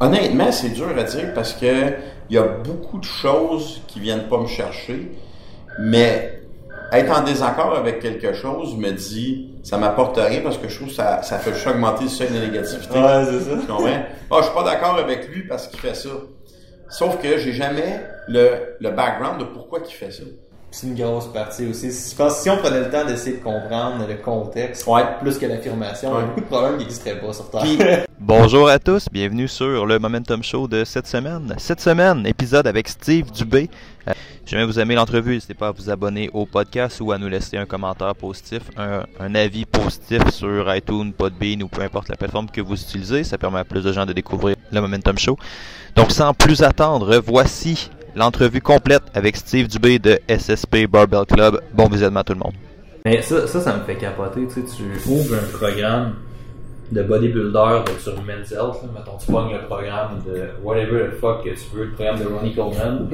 Honnêtement, c'est dur à dire parce que il y a beaucoup de choses qui viennent pas me chercher, mais être en désaccord avec quelque chose me dit ça m'apporte rien parce que je trouve que ça, ça fait juste augmenter le seuil de négativité. Ouais, c'est ça. Tu comprends? Ah, je suis pas d'accord avec lui parce qu'il fait ça. Sauf que j'ai jamais le, le background de pourquoi il fait ça. C'est une grosse partie aussi. Je pense que si on prenait le temps d'essayer de comprendre le contexte, Ouais. plus que l'affirmation, il y a Ouais. beaucoup de problèmes qui n'existeraient pas sur Terre. Puis, Bonjour à tous, bienvenue sur le Momentum Show de cette semaine. Cette semaine, épisode avec Steve Dubé. Euh, si jamais vous aimez l'entrevue, n'hésitez pas à vous abonner au podcast ou à nous laisser un commentaire positif, un, un avis positif sur iTunes, Podbean ou peu importe la plateforme que vous utilisez. Ça permet à plus de gens de découvrir le Momentum Show. Donc sans plus attendre, voici l'entrevue complète avec Steve Dubé de SSP Barbell Club. Bon visionnement à tout le monde. Mais ça, ça, ça me fait capoter. Tu sais, tu ouvres un programme de bodybuilder de, sur Men's Health. Là. Mettons, tu pognes le programme de whatever the fuck que tu veux, le programme de Ronnie Coleman.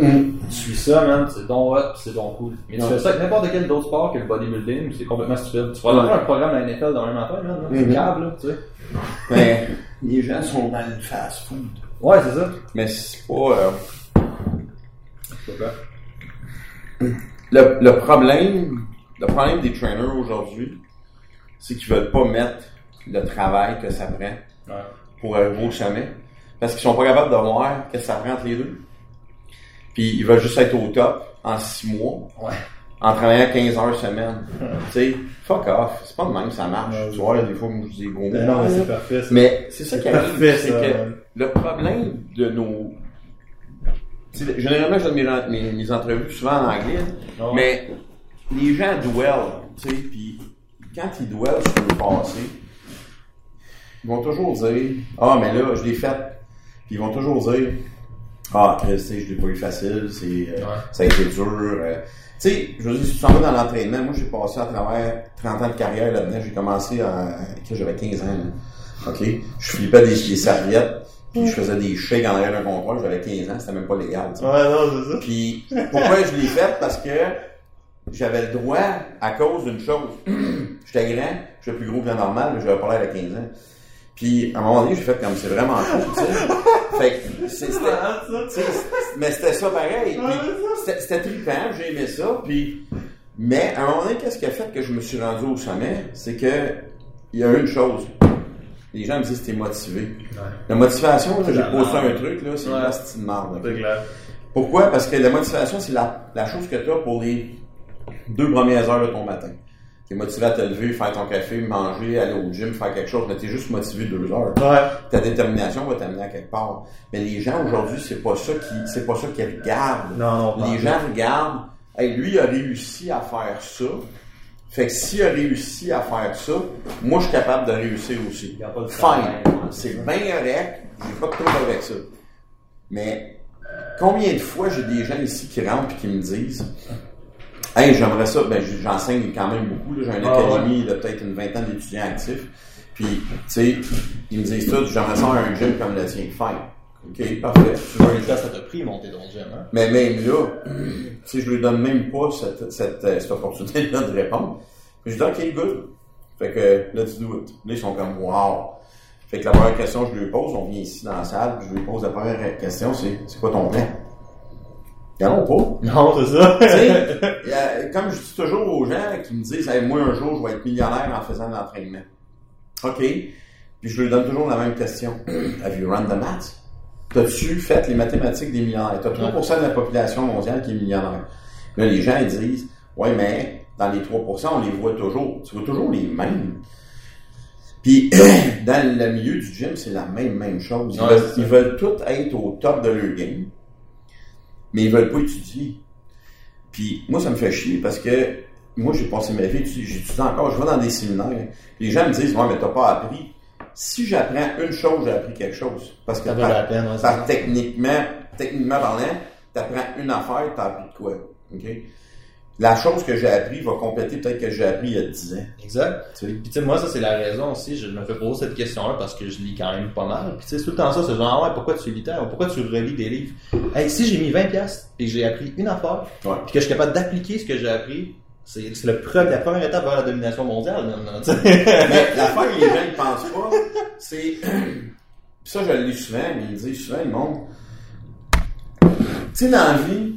Tu suis ça, man, c'est ton hot, pis c'est ton cool. Mais tu fais ça avec n'importe quel autre sport que le bodybuilding, c'est complètement stupide. Tu vas avoir un programme à la NFL dans la même affaire, man. là. C'est Mhm. câble, là, tu sais. ben, les gens sont dans le fast food. Ouais, c'est ça. Mais c'est pas. euh, Le, le problème, le problème des trainers aujourd'hui, c'est qu'ils veulent pas mettre le travail que ça prend Ouais. pour arriver au sommet. Parce qu'ils sont pas capables de voir que ça prend entre les deux. Puis ils veulent juste être au top en six mois, Ouais. en travaillant 15 heures semaine. tu sais, fuck off. C'est pas de même que ça marche. Tu vois, des fois, moi, je dis gros mots. Ben non, mais c'est parfait, ça. Mais c'est ça qui arrive, c'est que le problème de nos... Généralement, je donne mes, mes, mes entrevues souvent en anglais, Ouais. mais les gens dwell, tu sais, puis quand ils dwellent sur le passé, ils vont toujours dire « Ah, mais là, je l'ai fait. » Puis ils vont toujours dire « Ah, Chris, tu sais, je l'ai pas eu facile, c'est, euh, Ouais. ça a été dur. euh. Tu sais, je veux dire, si tu dans l'entraînement, moi, j'ai passé à travers 30 ans de carrière là-dedans. J'ai commencé à, quand j'avais 15 ans. là. OK? Je flippais des, des serviettes, puis je faisais des shakes en arrière d'un comptoir. J'avais 15 ans, c'était même pas légal. tu sais. Ouais, non, c'est ça. Puis pourquoi je l'ai fait? Parce que j'avais le droit à cause d'une chose. J'étais grand, j'étais plus gros que le normal, mais j'avais pas l'air de 15 ans. Puis à un moment donné, j'ai fait comme c'est vraiment cool, tu sais. Fait que c'était. mais c'était ça pareil. C'était trippant, j'ai aimé ça. Puis, mais à un moment donné, qu'est-ce qui a fait que je me suis rendu au sommet? C'est que il y a une chose. Les gens me disent que t'es motivé. La motivation, j'ai posté un truc, là, c'est Ouais. une petite marde. clair. Pourquoi? Parce que la motivation, c'est la, la chose que tu as pour les deux premières heures de ton matin. Tu es motivé à te lever, faire ton café, manger, aller au gym, faire quelque chose, mais tu es juste motivé deux heures. Ouais. Ta détermination va t'amener à quelque part. Mais les gens aujourd'hui, c'est pas ça qui c'est pas ça qu'ils regardent. Non, non, les gens regardent, hey, lui il a réussi à faire ça. Fait que s'il a réussi à faire ça, moi je suis capable de réussir aussi. Fine. C'est bien correct. J'ai pas de trouble avec ça. Mais combien de fois j'ai des gens ici qui rentrent et qui me disent Hey, j'aimerais ça, ben j'enseigne quand même beaucoup, j'ai une Ah, académie de peut-être une vingtaine d'étudiants actifs. Puis, tu sais, ils me disent tout, j'aimerais ça un gym comme le tien. Fine. OK, parfait. Temps ça t'a pris monter ton gym, hein? Mais même là, sais, je lui donne même pas cette, cette, euh, cette opportunité-là de répondre. Je dis, OK, good. Fait que, let's do it. Là, ils sont comme, wow. Fait que la première question que je lui pose, on vient ici dans la salle, puis je lui pose la première question, c'est, c'est quoi ton plan? Ont pas. Non, c'est ça. A- comme je dis toujours aux gens qui me disent, hey, moi, un jour, je vais être millionnaire en faisant de l'entraînement. OK. Puis je lui donne toujours la même question. Have you run the maths? T'as-tu fait les mathématiques des millionnaires? T'as 3% de la population mondiale qui est millionnaire. Là, les gens, ils disent, ouais, mais dans les 3%, on les voit toujours. Tu vois toujours les mêmes. Puis, dans le milieu du gym, c'est la même, même chose. Ils, Ouais, veulent, ils tous être au top de leur game, mais ils veulent pas étudier. Puis, moi, ça me fait chier parce que moi, j'ai passé ma vie, étudi- j'étudie encore, je vais dans des séminaires. Les gens me disent, ouais, mais t'as pas appris. Si j'apprends une chose, j'ai appris quelque chose. Parce que par- la peine, ouais, c'est par ça. techniququement, techniquement parlant, t'apprends une affaire, t'as appris de quoi. OK? La chose que j'ai appris va compléter peut-être que j'ai appris il y a 10 ans. Exact. Tu sais? Puis tu sais, moi, ça c'est la raison aussi, je me fais poser cette question-là parce que je lis quand même pas mal. Puis tu sais, c'est tout le temps ça, c'est genre, ah ouais, pourquoi tu lis tant? Ou pourquoi tu relis des livres? Hey, si j'ai mis 20 pièces et que j'ai appris une affaire, Ouais. puis que je suis capable d'appliquer ce que j'ai appris, c'est le pre- la première étape vers la domination mondiale, maintenant. Mais l'affaire que les gens ne pensent pas, c'est Puis ça, je le lis souvent, mais il dit souvent, le monde. Tu sais, dans la vie,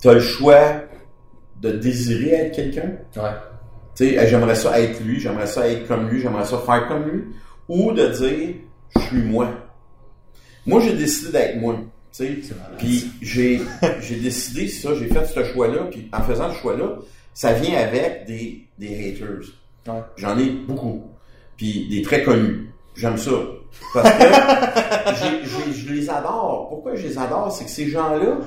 tu as le choix de désirer être quelqu'un. Ouais. Tu sais, j'aimerais ça être lui, j'aimerais ça être comme lui, j'aimerais ça faire comme lui. Ou de dire, je suis moi. Moi, j'ai décidé d'être moi. Puis j'ai, j'ai décidé ça, j'ai fait ce choix-là, puis en faisant ce choix-là, ça vient avec des, des haters. Ouais. J'en ai beaucoup. Puis des très connus. J'aime ça. Parce que je les adore. Pourquoi je les adore? C'est que ces gens-là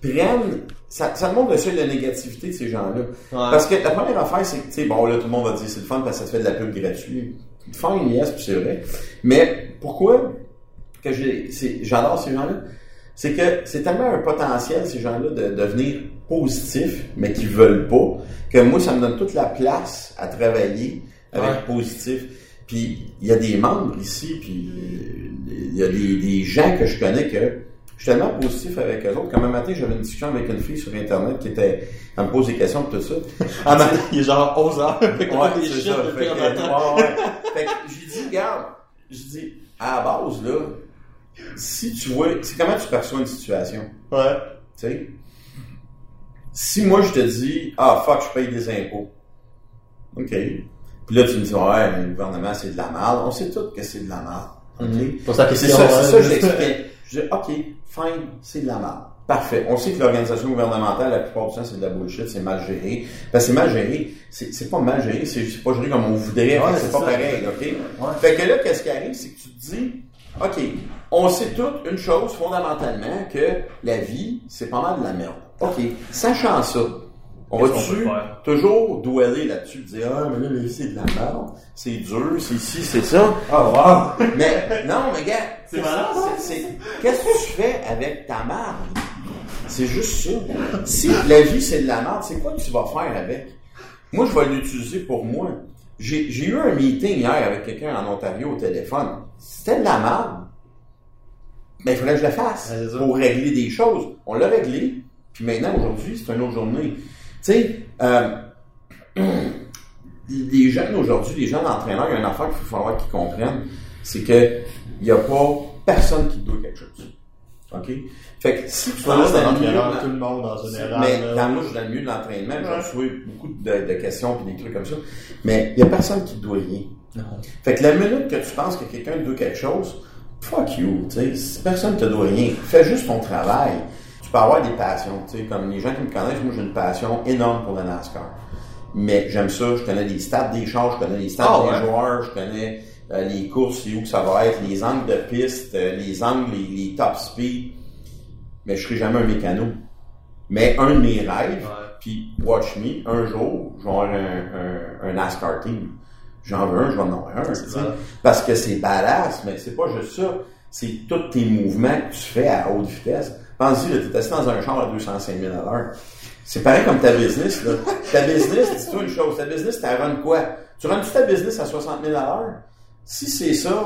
prennent... Ça, ça montre le seuil de négativité de ces gens-là. Parce que la première affaire, c'est que, tu sais, bon, là, tout le monde va dire c'est le fun parce que ça te fait de la pub gratuite. Fine, yes, puis c'est vrai. Mais pourquoi que j'adore ces gens-là? C'est que c'est tellement un potentiel, ces gens-là, de devenir positifs, mais qui veulent pas, que moi, ça me donne toute la place à travailler avec Ouais. positif. Puis il y a des membres ici, puis il y a des, des gens que je connais que je suis tellement positif avec eux autres. Comme un matin, j'avais une discussion avec une fille sur Internet qui était, elle me pose des questions et tout ça. Ah, mais il est genre 11 heures. Fait Ouais, c'est ça. Fait que, matin. ouais, ouais. Fait que j'ai dit, regarde, j'ai dit, à la base, là, si tu vois, c'est comment tu perçois une situation, Ouais. tu sais? Si moi, je te dis, ah, fuck, je paye des impôts. OK. Puis là, tu me dis, ouais, le gouvernement, c'est de la merde. On sait tous que c'est de la merde. OK. Mhm. Pour Et C'est ça, c'est ça je l'expliquais. Je dis, OK, fine, c'est de la merde. Parfait. On sait que l'organisation gouvernementale, la plupart du temps, c'est de la bullshit, c'est mal géré. Ben, c'est mal géré. C'est pas mal géré, c'est pas géré comme on voudrait. Ouais, c'est c'est pas ça. pareil, OK? Ouais. Fait que là, qu'est-ce qui arrive, c'est que tu te dis, OK, on sait toute une chose fondamentalement, que la vie, c'est pas mal de la merde. OK, sachant ça, on va-tu toujours dweller là-dessus, dire, ah, mais là, la vie, c'est de la merde, c'est dur, c'est ci, c'est ça? Oh, wow. Mais non, mais gars, C'est Qu'est-ce que tu fais avec ta merde? C'est juste ça. Si la vie c'est de la merde, c'est quoi que tu vas faire avec? Moi, je vais l'utiliser pour moi. J'ai j'ai eu un meeting hier avec quelqu'un en Ontario au téléphone. C'était de la merde. Mais il fallait que je le fasse Ouais, pour régler des choses. On l'a réglé. Puis maintenant, aujourd'hui, c'est une autre journée. Tu sais, euh, les jeunes aujourd'hui, les jeunes entraîneurs, il y a une affaire qu'il faut falloir qu'ils comprennent, c'est que il n'y a pas personne qui doit quelque chose. OK? Fait que si tu vas dans le milieu de- tout le monde en général. mais dans, moi, je suis dans le milieu de l'entraînement, j'ai reçu beaucoup de, de questions et des trucs comme ça. Mais il n'y a personne qui te doit rien. Non. Fait que la minute que tu penses que quelqu'un te doit quelque chose, fuck you, tu sais, personne te doit rien. Fais juste ton travail. Tu peux avoir des passions, tu sais, comme les gens qui me connaissent, moi j'ai une passion énorme pour le NASCAR. Mais j'aime ça, je connais les stats des chars, je connais les stats Ah, des ouais. joueurs, je connais euh, les courses, où que ça va être, les angles de piste, euh, les angles, les, les top speed. Mais je serai jamais un mécano. Mais un de mes rêves, puis watch me, un jour, je vais avoir un, un, un NASCAR team. J'en veux un, je vais en avoir un. tu. Parce que c'est badass, mais c'est pas juste ça. C'est tous tes mouvements que tu fais à haute vitesse. Pense-y, t'es assis dans un char à 205 000 à l'heure. C'est pareil comme ta business, là. Ta business, dis-toi une chose. Ta business, t'as run quoi? Tu run ta business à 60 000 à l'heure? Si c'est ça,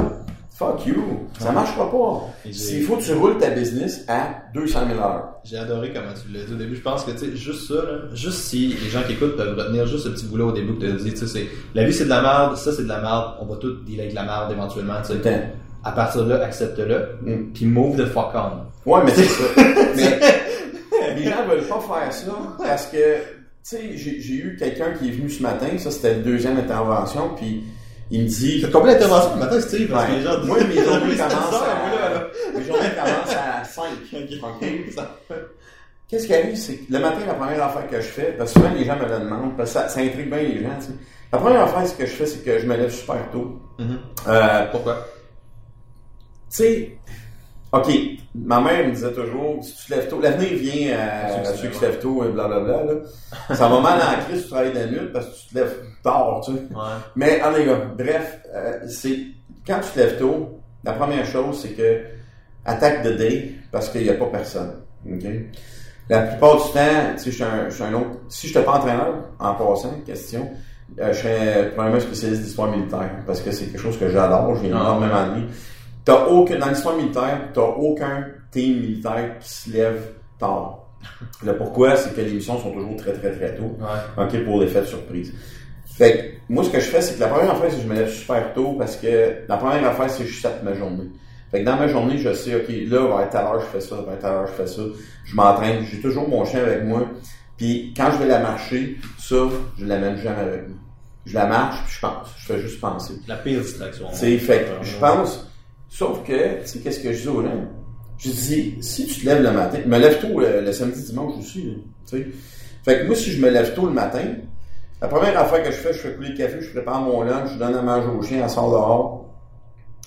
fuck you. Ça marchera pas. S'il faut que tu roules ta business à 200 000 à l'heure. J'ai adoré comment tu l'as dit au début. Je pense que, tu sais, juste ça, là, juste si les gens qui écoutent peuvent retenir juste ce petit bout-là au début que tu as dit, tu sais, c'est, la vie c'est de la merde, ça c'est de la merde, on va tous dealer avec de la merde éventuellement, tu sais. Putain. À partir de là, accepte-le, Mm. puis move the fuck on. Ouais, mais c'est ça. mais les gens veulent pas faire ça parce que, tu sais, j'ai j'ai eu quelqu'un qui est venu ce matin, ça c'était la deuxième intervention, puis il me dit... T'as combien d'interventions le matin, Steve? Parce que les gens disent- Moi, mes journées commencent à, mes journées commencent à 5. OK? Qu'est-ce qui arrive, c'est que le matin, la première affaire que je fais, parce que souvent les gens me le demandent, parce que ça, ça intrigue bien les gens, tu sais. La première affaire ce que je fais, c'est que je me lève super tôt. Mhm. Euh, Pourquoi? tu sais, OK, ma mère me disait toujours, si tu te lèves tôt, l'avenir vient à, à ceux qui se lèvent tôt, et blablabla, là. Ça va mal en crise si tu travailles la nuit parce que tu te lèves tard, tu sais. Ouais. Mais, ah, les gars, bref, euh, c'est, quand tu te lèves tôt, la première chose, c'est que, attaque de day, parce qu'il n'y a pas personne? La plupart du temps, sais, je suis un, je suis un autre, si je n'étais pas entraîneur, en passant, question, euh, je serais probablement spécialiste d'histoire militaire, parce que c'est quelque chose que j'adore, j'ai Ah, énormément de T'as aucun, dans l'histoire militaire, t'as aucun team militaire qui se lève tard. Le pourquoi, c'est que les missions sont toujours très, très, très tôt. Ouais. OK, pour l'effet de surprise. Fait que, moi, ce que je fais, c'est que la première affaire, c'est que je me lève super tôt parce que la première affaire, c'est que je set ma journée. Fait que dans ma journée, je sais, OK, là, à telle heure, je fais ça, à telle heure, je fais ça. Je m'entraîne, j'ai toujours mon chien avec moi. Puis quand je vais la marcher, ça, je l'amène jamais avec moi. Je la marche, puis je pense. Je fais juste penser. La pire distraction. Sais, fait que je pense. Sauf que, tu sais, qu'est-ce que je dis aux gens? Je dis, si tu te lèves le matin, je me lève tôt le, le samedi, dimanche aussi, là, tu sais. Fait que moi, si je me lève tôt le matin, la première affaire que je fais, je fais couler le café, je prépare mon lunch, je donne à manger au chien, elle sort dehors.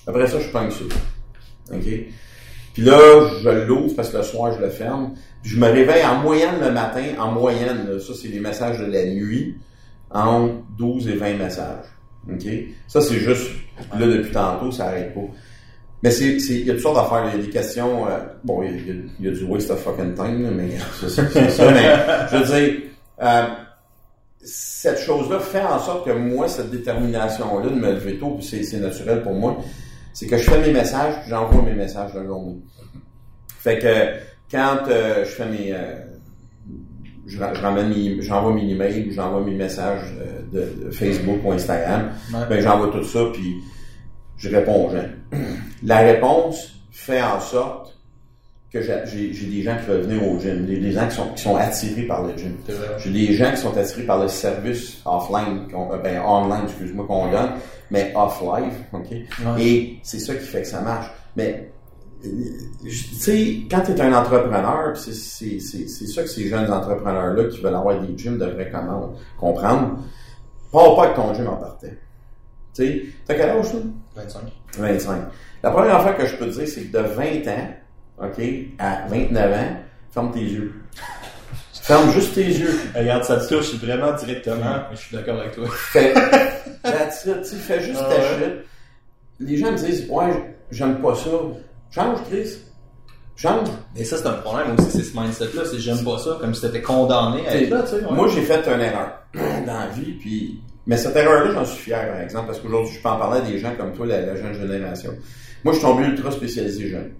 Après ça, je prends ça. OK? Puis là, je l'ouvre parce que le soir, je le ferme. Puis je me réveille en moyenne le matin, en moyenne, là, ça c'est les messages de la nuit, entre 12 et 20 messages. OK? Ça, c'est juste, là, depuis tantôt, ça arrête pas. Mais c'est, c'est, il y a toutes sortes d'affaires. Il y a des questions, euh, bon, il y, a, il y a du waste of fucking time, là, mais ça, c'est, c'est ça. Mais, je veux dire, euh, cette chose-là fait en sorte que moi, cette détermination-là de me lever tôt, puis c'est, naturel pour moi, c'est que je fais mes messages, puis j'envoie mes messages de journée. Fait que quand euh, je fais mes, euh, je, je ramène mes, j'envoie mes emails ou j'envoie mes messages euh, de, de Facebook ou Instagram, Ouais. ben j'envoie tout ça puis je réponds aux gens. La réponse fait en sorte que j'ai, des gens qui veulent venir au gym, des, des gens qui sont, qui sont attirés par le gym. J'ai des gens qui sont attirés par le service offline, qu'on- euh, ben online, excuse-moi, qu'on donne, mais off-live, ok? Ouais. Et c'est ça qui fait que ça marche. Mais, euh, tu sais, quand tu es un entrepreneur, c'est, c'est, c'est, c'est ça que ces jeunes entrepreneurs-là qui veulent avoir des gyms devraient comment, comprendre, pars pas avec ton gym en partant. Tu sais, t'as quel âge, toi? 25. 25. La première affaire que je peux te dire, c'est que de 20 ans, OK, à 29 ans, ferme tes yeux. Ferme juste tes yeux. Regarde, ça te touche vraiment directement. Je suis d'accord avec toi. Fais, tu fais juste Ah ta shit. Les gens me disent, ouais, j'aime pas ça. Change, Chris. Change. Et ça, c'est un problème aussi, c'est ce mindset-là. C'est j'aime pas ça, comme si t'étais condamné à être là, tu sais. Moi, j'ai fait une erreur dans la vie, puis... Mais cette erreur-là, j'en suis fier, par exemple, parce qu'aujourd'hui, je peux en parler à des gens comme toi, la, la jeune génération. Moi, je suis tombé ultra spécialisé jeune.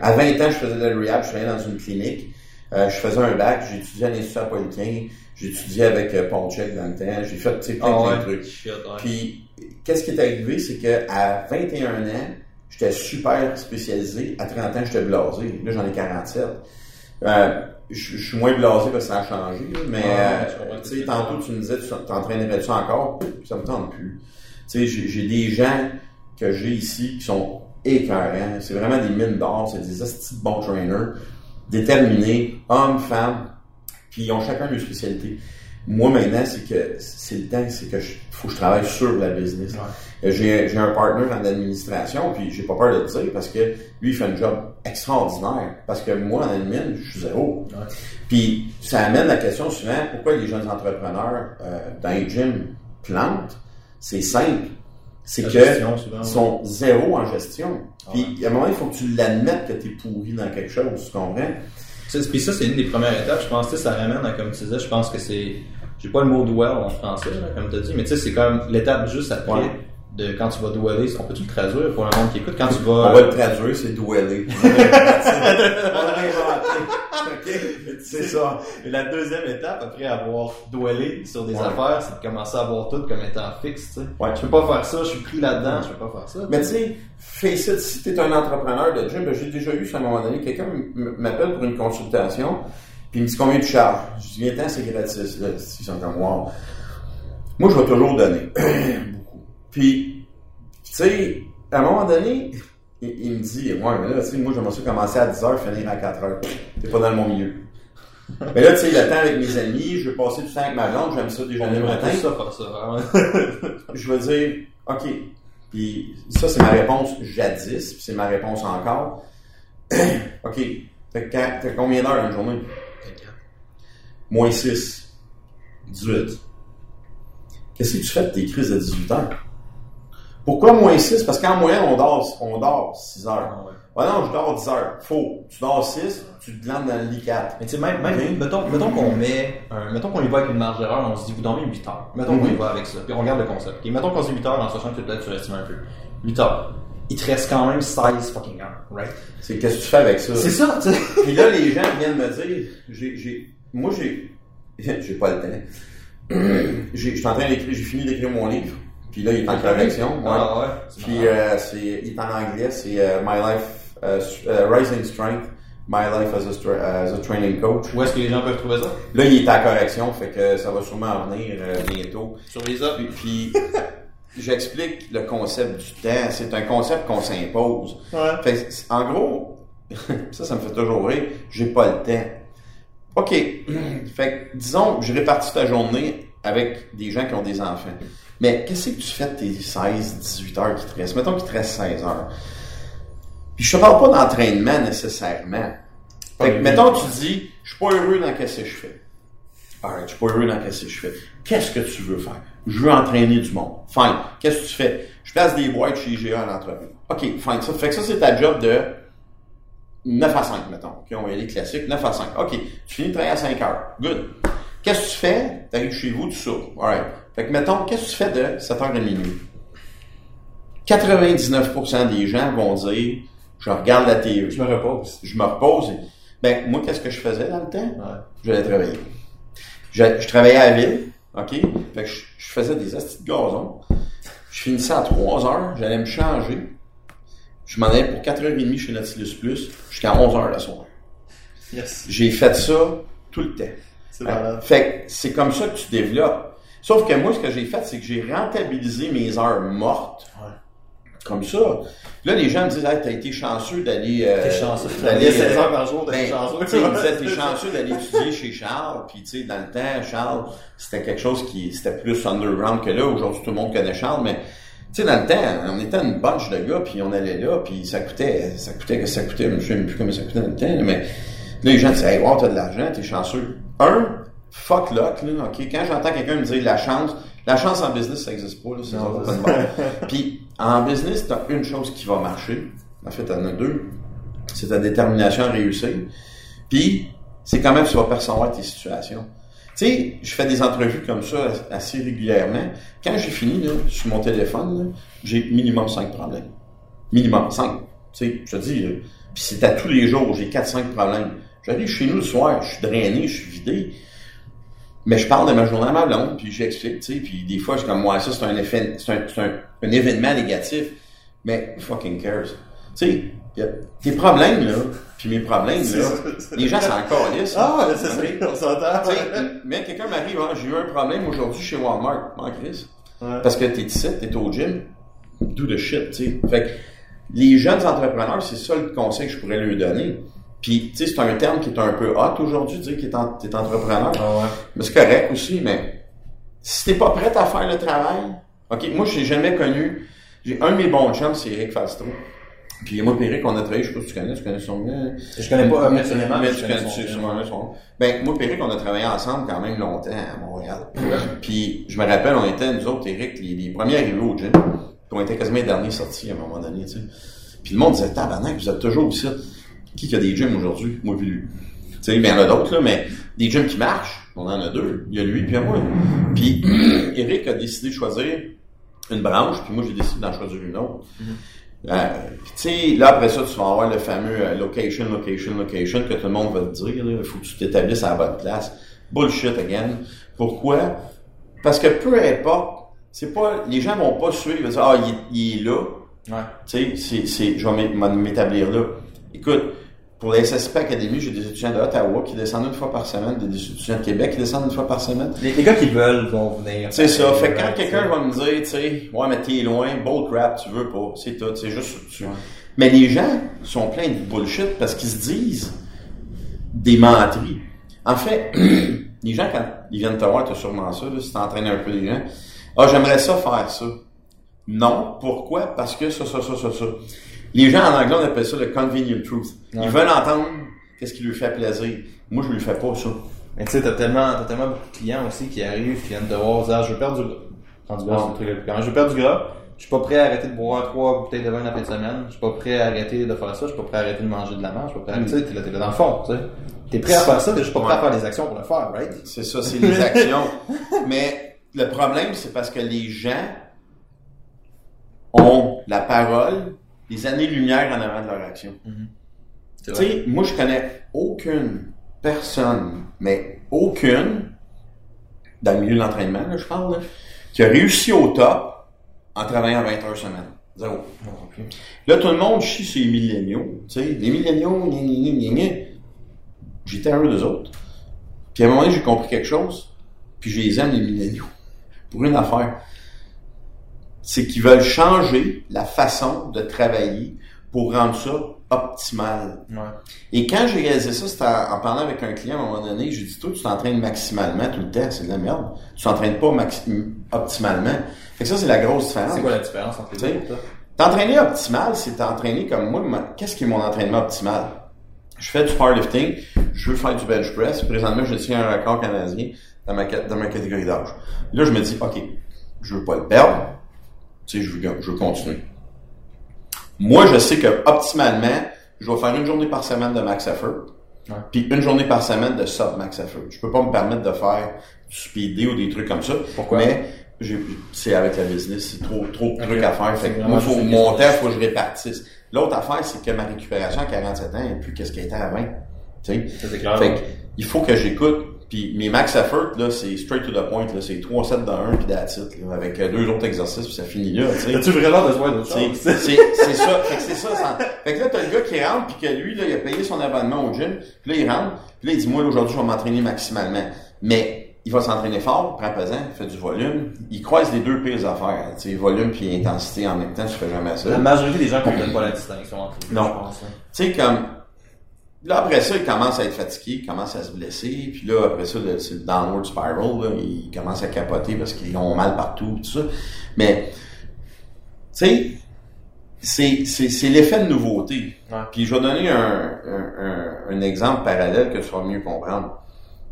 À 20 ans, je faisais de la rehab, je travaillais dans une clinique. Euh, je faisais un bac, étudié à l'Institut Apollinaire, j'ai étudié avec euh, Ponchek dans le temps, j'ai fait, plein, Ah plein ouais. de trucs. Shit, ouais. Puis, qu'est-ce qui est arrivé, c'est que à 21 ans, j'étais super spécialisé. À 30 ans, j'étais blasé. Là, j'en ai 47. Euh, je je suis moins blasé parce que ça a changé. Mais, Ah, comprends euh, tu sais, tantôt, tu me disais, tu t'entraînerais-tu encore? Ça me tente plus. Tu sais, j'ai des gens que j'ai ici qui sont écœurants. C'est vraiment des mines d'or. C'est des astis de bons trainers. Déterminés, hommes, femmes. Puis, ils ont chacun leur spécialité. Moi, maintenant, c'est que c'est le temps, c'est que je, faut que je travaille sur la business. Ouais. J'ai, un partner dans l'administration, puis j'ai pas peur de le dire parce que lui, il fait un job extraordinaire. Parce que moi, en admin, je suis zéro. Ouais. Puis ça amène la question souvent, pourquoi les jeunes entrepreneurs euh, dans les gyms plantent? C'est simple. C'est La que gestion, souvent, ils ouais. sont zéro en gestion. Puis Ouais. à un moment, il faut que tu l'admettes que tu es pourri dans quelque chose, tu comprends? Puis ça, c'est une des premières étapes. Je pense que ça ramène, à, comme tu disais, je pense que c'est. J'ai pas le mot dwell en français, comme tu as dit, mais tu sais, c'est comme l'étape juste après Ouais. de quand tu vas dweller. On peut-tu le traduire pour le monde qui écoute? Quand tu vas. On va le traduire, c'est dweller. On l'a inventé. OK? C'est ça. Et la deuxième étape, après avoir dwellé sur des Ouais. affaires, c'est de commencer à voir tout comme étant fixe. tu sais. Ouais. Je peux pas faire ça, je suis pris là-dedans, je peux pas faire ça. Mais tu sais, face it, si t'es un entrepreneur de gym, ben, j'ai déjà eu ça à un moment donné, quelqu'un m'appelle pour une consultation, puis il me dit combien tu charges? Je dis, viens, c'est gratis, là, ils sont comme, wow. Moi, je vais toujours donner. Beaucoup. Puis, tu sais, à un moment donné, il, il me dit, ouais, mais là, tu sais, moi, j'aimerais ça commencer à 10h, finir à 4h. T'es pas dans le mon milieu. Mais là, tu sais, le temps avec mes amis, je veux passer du temps avec ma blonde, j'aime ça déjeuner le matin. tout ça faire ça, vraiment. je vais dire, OK. Puis ça, c'est ma réponse jadis, puis c'est ma réponse encore. OK. T'as combien d'heures dans une journée? Moins 6. 18. Qu'est-ce que tu fais de tes crises de 18 heures? Pourquoi moins 6? Parce qu'en moyenne, on dort, on dort 6 heures. Ah ouais. Ah non, je dors 10 heures. Faux. Tu dors 6, tu te glandes dans le lit 4. Mais tu sais, même, même mettons, mettons qu'on met, un, mettons qu'on y va avec une marge d'erreur, on se dit, vous dormez 8 heures. Mettons qu'on y Mhm. va avec ça. Puis on regarde le concept. Et mettons qu'on se dit 8 heures en sachant que peut-être surestimes un peu. 8 heures. Il te reste quand même 16 fucking heures, right? C'est qu'est-ce que tu fais avec ça? C'est ça, tu sais. Puis là, les gens viennent me dire, j'ai, j'ai, moi, j'ai, j'ai pas le temps. j'ai, je suis en train d'écrire, j'ai fini d'écrire mon livre. Puis là, il est en correction. ouais. Ah ouais. Puis euh, c'est, il est en anglais, c'est euh, My Life, euh, euh, Rising Strength, My Life as a, stra- as a Training Coach. Où est-ce que les gens peuvent trouver ça? Là, il est en correction, fait que ça va sûrement venir euh, bientôt. Sur les autres. Puis, puis j'explique le concept du temps. C'est un concept qu'on s'impose. Ouais. Fait que, en gros, ça, ça me fait toujours rire, j'ai pas le temps. OK. Fait que, disons, je répartis ta journée avec des gens qui ont des enfants. Mais qu'est-ce que tu fais de tes 16, 18 heures qui te restent? Mettons qu'il te reste 16 heures. Puis je te parle pas d'entraînement nécessairement. Fait que, mettons, tu dis, je suis pas heureux dans ce que je fais. Alright, je suis pas heureux dans ce que je fais. Qu'est-ce que tu veux faire? Je veux entraîner du monde. Fine. Qu'est-ce que tu fais? Je place des boîtes chez IGA à l'entreprise. OK, fine. Ça fait que ça, c'est ta job de 9 à 5, mettons. OK, on va y aller classique. 9 à 5. OK, tu finis de travailler à 5 heures. Good. Qu'est-ce que tu fais? Tu arrives chez vous, tu souffres. Alright. Fait que, mettons, qu'est-ce que tu fais de 7 heures à minuit? 99% des gens vont dire, je regarde la TV, Je me repose. je me repose. Ben, moi, qu'est-ce que je faisais dans le temps? Ouais. J'allais travailler. Je, je travaillais à la ville, OK? Fait que je, je faisais des astis de gazon. Je finissais à 3 heures, j'allais me changer. Je m'en allais pour 4h30 chez Nautilus Plus jusqu'à 11h le soir. Yes. J'ai fait ça tout le temps. C'est fait que c'est comme ça que tu développes. Sauf que moi, ce que j'ai fait, c'est que j'ai rentabilisé mes heures mortes. Ouais. Comme ça. Là, les gens me disent, hey, t'as été chanceux d'aller... euh, T'es chanceux. d'aller, D'aller 16 euh, heures par jour, t'es ben, chanceux. tu sais, il me t'es chanceux d'aller étudier chez Charles, puis tu sais, dans le temps, Charles, c'était quelque chose qui, c'était plus underground que là. Aujourd'hui, tout le monde connaît Charles, mais tu sais, dans le temps, on était une bunch de gars, puis on allait là, puis ça coûtait, ça coûtait, que ça coûtait, je me souviens même plus comment ça coûtait dans le temps, mais là, les gens disaient, hey, wow, t'as de l'argent, t'es chanceux. Un, fuck luck, là, ok. Quand j'entends quelqu'un me dire la chance, la chance en business, ça existe pas, là, c'est pas. Puis, en business, t'as une chose qui va marcher. En fait, t'en as deux. C'est ta détermination à réussir. Puis, c'est quand même tu vas percevoir tes situations. Tu sais, je fais des entrevues comme ça assez régulièrement. Quand j'ai fini, là, sur mon téléphone, j'ai minimum cinq problèmes. Minimum cinq. Tu sais, je te dis, là. Puis c'est à tous les jours, j'ai quatre, cinq problèmes. J'arrive chez nous le soir, je suis drainé, je suis vidé. Mais je parle de ma journée à ma blonde, puis j'explique, tu sais, puis des fois, je suis comme, moi, ça, c'est un effet, c'est un, un, un événement négatif. Mais, who fucking cares? Tu sais, tes problèmes, là, puis mes problèmes, là, les gens s'en calissent. Ah, c'est ça, on s'entend. Tu sais, mais quelqu'un m'arrive, ah, j'ai eu un problème aujourd'hui chez Walmart. Chris. Ouais. Parce que t'es ici, t'es au gym. Do the shit, tu sais. Fait que les jeunes entrepreneurs, c'est ça le conseil que je pourrais leur donner. Puis, tu sais, c'est un terme qui est un peu hot aujourd'hui, dire que t'es en- t'es entrepreneur. Ah ouais. Mais c'est correct aussi, mais si t'es pas prêt à faire le travail, ok, moi, j'ai jamais connu, j'ai un de mes bons chums, c'est Eric Falstro. Puis moi, puis Eric, on a travaillé, je sais pas si tu connais, tu connais son gars. Je connais pas, euh, mais personnellement, mais je tu connais son nom. son nom. Ben, moi, puis Eric, on a travaillé ensemble quand même longtemps à Montréal. Puis, je me rappelle, on était, nous autres, Eric, les, les premiers arrivés au gym. Puis, on était quasiment les derniers sortis à un moment donné, tu sais. Puis, le monde disait, tabarnak, vous êtes toujours ici. Qui qui a des gyms aujourd'hui? Moi, puis lui. Tu sais, mais il y en a d'autres, là, mais des gyms qui marchent, on en a deux. Il y a lui, puis il y a moi. Puis, Eric a décidé de choisir une branche, puis moi, j'ai décidé d'en choisir une autre. Euh, puis tu sais, là après ça, tu vas avoir le fameux euh, location, location, location que tout le monde va te dire. Il faut que tu t'établisses à la bonne place. Bullshit again. Pourquoi? Parce que peu importe, c'est pas. Les gens vont pas suivre, ils vont dire Ah, il, est- il est là. Ouais. Tu sais, c'est, c'est, je vais m'é- m'établir là. Écoute, pour la SSP Academy, j'ai des étudiants d'Ottawa qui descendent une fois par semaine, des étudiants de Québec qui descendent une fois par semaine. Les, les gars qui veulent vont venir. C'est ça. Fait que quand quelqu'un va me dire, tu sais, ouais, mais t'es loin, bull crap, tu veux pas, c'est tout, c'est juste, tu... Ouais. Mais les gens sont pleins de bullshit parce qu'ils se disent des menteries. En fait, les gens, quand ils viennent te voir, t'as sûrement ça, là, si t'entraînes un peu les gens, ah, j'aimerais ça faire ça. Non. Pourquoi? Parce que ça, ça, ça, ça, ça. Les gens en anglais, on appelle ça le convenient truth. Ouais. Ils veulent entendre qu'est-ce qui lui fait plaisir. Moi, je lui fais pas ça. Mais tu sais, t'as tellement, t'as tellement beaucoup de clients aussi qui arrivent, qui viennent te voir, dire, ah, je veux perdre du gras. Prendre du gras, c'est le truc le plus courant. Je veux perdre du gras. Je suis pas prêt à arrêter de boire trois bouteilles de vin la fin de semaine. Je suis pas prêt à arrêter de faire ça. Je suis pas prêt à arrêter de manger de la marche. Je suis pas prêt à, tu sais, t'es là, t'es là dans le fond, tu sais. T'es prêt à faire ça, t'es juste pas prêt à faire les actions pour le faire, right? C'est ça, c'est les actions. Mais le problème, c'est parce que les gens ont la parole des années-lumière en avant de leur action. Tu sais, moi, je connais aucune personne, mais aucune, dans le milieu de l'entraînement, je parle, là, qui a réussi au top en travaillant 20 heures semaine. Zéro. Là, tout le monde chie sur les milléniaux. Tu sais, les milléniaux. J'étais un d'eux autres. Puis à un moment donné, j'ai compris quelque chose. Puis je les aime, les milléniaux. Pour une affaire. C'est qu'ils veulent changer la façon de travailler pour rendre ça optimal. Ouais. Et quand j'ai réalisé ça, c'était en, en parlant avec un client à un moment donné, j'ai dit, toi, tu t'entraînes maximalement tout le temps, c'est de la merde. Tu t'entraînes pas optimalement. Fait que ça, c'est la grosse différence. C'est quoi la différence entre les deux? T'entraîner optimal, c'est t'entraîner comme moi. Qu'est-ce qui est mon entraînement optimal? Je fais du powerlifting, je veux faire du bench press. Présentement, je tiens un record canadien dans ma, dans ma catégorie d'âge. Là, je me dis, OK, je veux pas le perdre. Tu sais, je veux, je veux continuer. Moi, je sais que optimalement, je vais faire une journée par semaine de max effort, puis une journée par semaine de sub max effort. Je peux pas me permettre de faire du speed ou des trucs comme ça. Pourquoi? Mais c'est avec la business, c'est trop, trop de trucs à faire. Fait que moi, faut mon temps, faut que je répartisse. L'autre affaire, c'est que ma récupération à 47 ans est plus qu'est-ce qu'elle était à 20. Tu sais? Clair. Fait que, il faut que j'écoute. Puis mes max effort, là, c'est straight to the point, là. C'est 3 sets dans un, puis that's it, là, avec euh, deux autres exercices, puis ça finit là, tu sais. As-tu vraiment besoin C'est chose? c'est- c'est ça. Fait que c'est ça. ça- Fait que là, t'as le gars qui rentre, puis que lui, là, il a payé son abonnement au gym. Puis là, il rentre. Puis là, il dit, moi, là, aujourd'hui, je vais m'entraîner maximalement. Mais il va s'entraîner fort, prend pesant, fait du volume. Il croise les deux pires affaires. Tu sais, volume puis intensité en même temps, tu fais jamais ça. La majorité des gens comprennent pas la distinction entre les deux, Non. hein. Tu sais, comme, là, après ça, il commence à être fatigué, il commence à se blesser, puis là, après ça, c'est le downward spiral, là, il commence à capoter parce qu'ils ont mal partout, tout ça. Mais, tu sais, c'est, l'effet de nouveauté. Ouais. Puis je vais donner un, un, un, un exemple parallèle que tu vas mieux comprendre.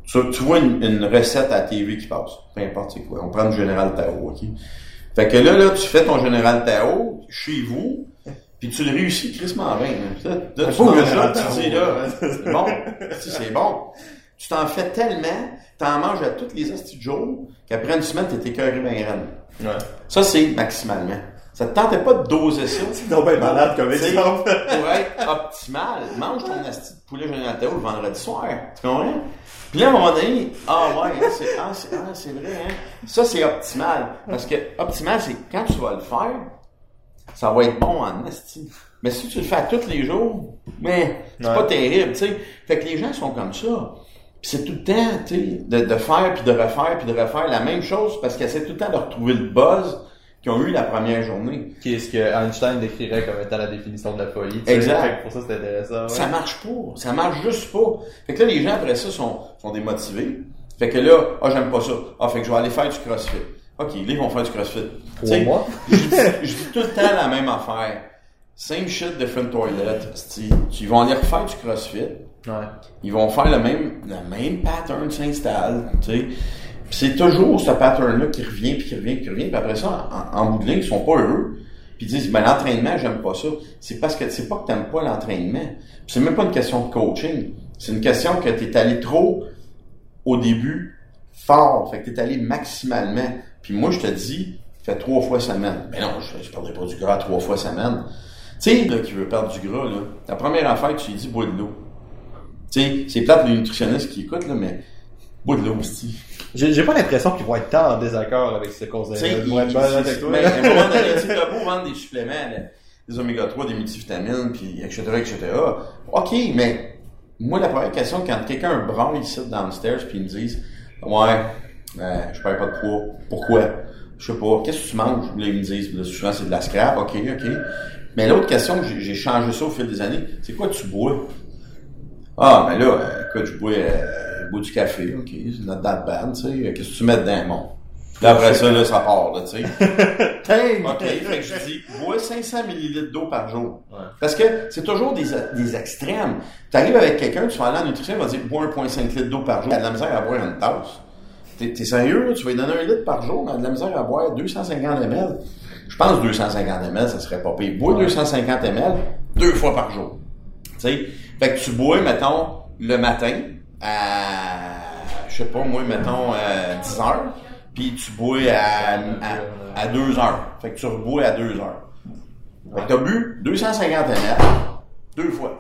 Tu, tu vois une, une recette à TV qui passe, peu importe c'est quoi. On prend le Général Tao, OK? Fait que là, là, tu fais ton Général Tao chez vous, puis tu le réussis crissement bien. hein. Tu là, c'est bon, c'est bon. Tu t'en fais tellement, t'en manges à tous les de jours, qu'après une semaine, t'es écœuré bien graine. Ouais. Ça, c'est maximalement. Ça te tentait pas de doser ça? C'est donc bien malade comme exemple. pour être optimal, mange ton asti de poulet général Tao le vendredi soir. Tu comprends? Puis là, à un moment donné, ah ouais, hein, c'est, ah, c'est, ah, c'est vrai, hein. Ça, c'est optimal. Parce que optimal, c'est quand tu vas le faire, ça va être bon en asti. Mais si tu le fais à tous les jours, mais c'est Ouais. pas terrible, tu sais. Fait que les gens sont comme ça. Puis c'est tout le temps, tu sais, de, de faire, puis de refaire, puis de refaire la même chose parce qu'ils essaient tout le temps de retrouver le buzz qu'ils ont eu la première journée. Qu'est-ce que Einstein décrirait comme étant la définition de la folie. tu sais. Exact. Fait que Pour ça, c'est intéressant. ouais. Ça marche pas. Ça marche juste pas. Fait que là, les gens après ça sont, sont démotivés. Fait que là, ah, j'aime pas ça. Ah, fait que je vais aller faire du crossfit. OK, ils vont faire du crossfit. Sais, mois? je dis, je dis tout le temps la même affaire. Same shit, different toilet. Ils vont aller refaire du crossfit. Ouais. Ils vont faire le même, le même pattern s'installe, c'est toujours ce pattern-là qui revient, puis qui revient, puis qui revient. Puis après ça, en, en bout de ligne, ils sont pas heureux. Puis ils disent, ben l'entraînement, j'aime pas ça. C'est parce que c'est pas que t'aimes pas l'entraînement. Puis c'est même pas une question de coaching. C'est une question que t'es allé trop au début fort. Fait que t'es allé maximalement. Puis moi, je te dis, fais trois fois semaine. Mais non, je, je perdrai pas du gras trois fois semaine. Tu sais, là, qui veut perdre du gras, là, ta première affaire, tu lui dis, bois de l'eau. Tu sais, c'est plate les nutritionnistes qui écoutent, là, mais bois de l'eau, aussi. J'ai pas l'impression qu'ils vont être tant en désaccord avec ce Tu conseil. sais, Ils vont être il- bien c'est- avec toi. mais à un moment donné, tu beau vendre des suppléments, des oméga 3, des multivitamines, puis etc., etc. OK, mais moi, la première question, quand quelqu'un braille ici downstairs, puis ils me disent, ouais, euh, je perds pas de poids. Pourquoi? Je sais pas. Qu'est-ce que tu manges? Là, ils me disent, là, souvent, c'est de la scrap. OK, OK. Mais l'autre question, j'ai changé ça au fil des années, c'est quoi tu bois? Ah, mais là, euh, écoute, je bois, euh, je bois du café, ok, c'est not that bad, tu sais. Qu'est-ce que tu mets dedans, bon? Là, après ça, là, ça part, là, tu sais. OK, fait que je dis, bois 500 ml d'eau par jour. Ouais. Parce que c'est toujours des, des extrêmes. Tu arrives avec quelqu'un, tu vas aller en nutrition, il va dire, bois 1,5 litre d'eau par jour. Il a de la misère à boire une tasse. T'es, sérieux, là? Tu vas lui donner un litre par jour, mais de la misère à boire 250 ml. Je pense 250 ml, ça serait pas pire. Bois 250 ml deux fois par jour. Tu sais, fait que tu bois, mettons, le matin à, je sais pas, moi, mettons, à 10 heures, puis tu bois à, à, à 2 heures. Fait que tu rebois à 2 heures. Fait que t'as bu 250 ml deux fois.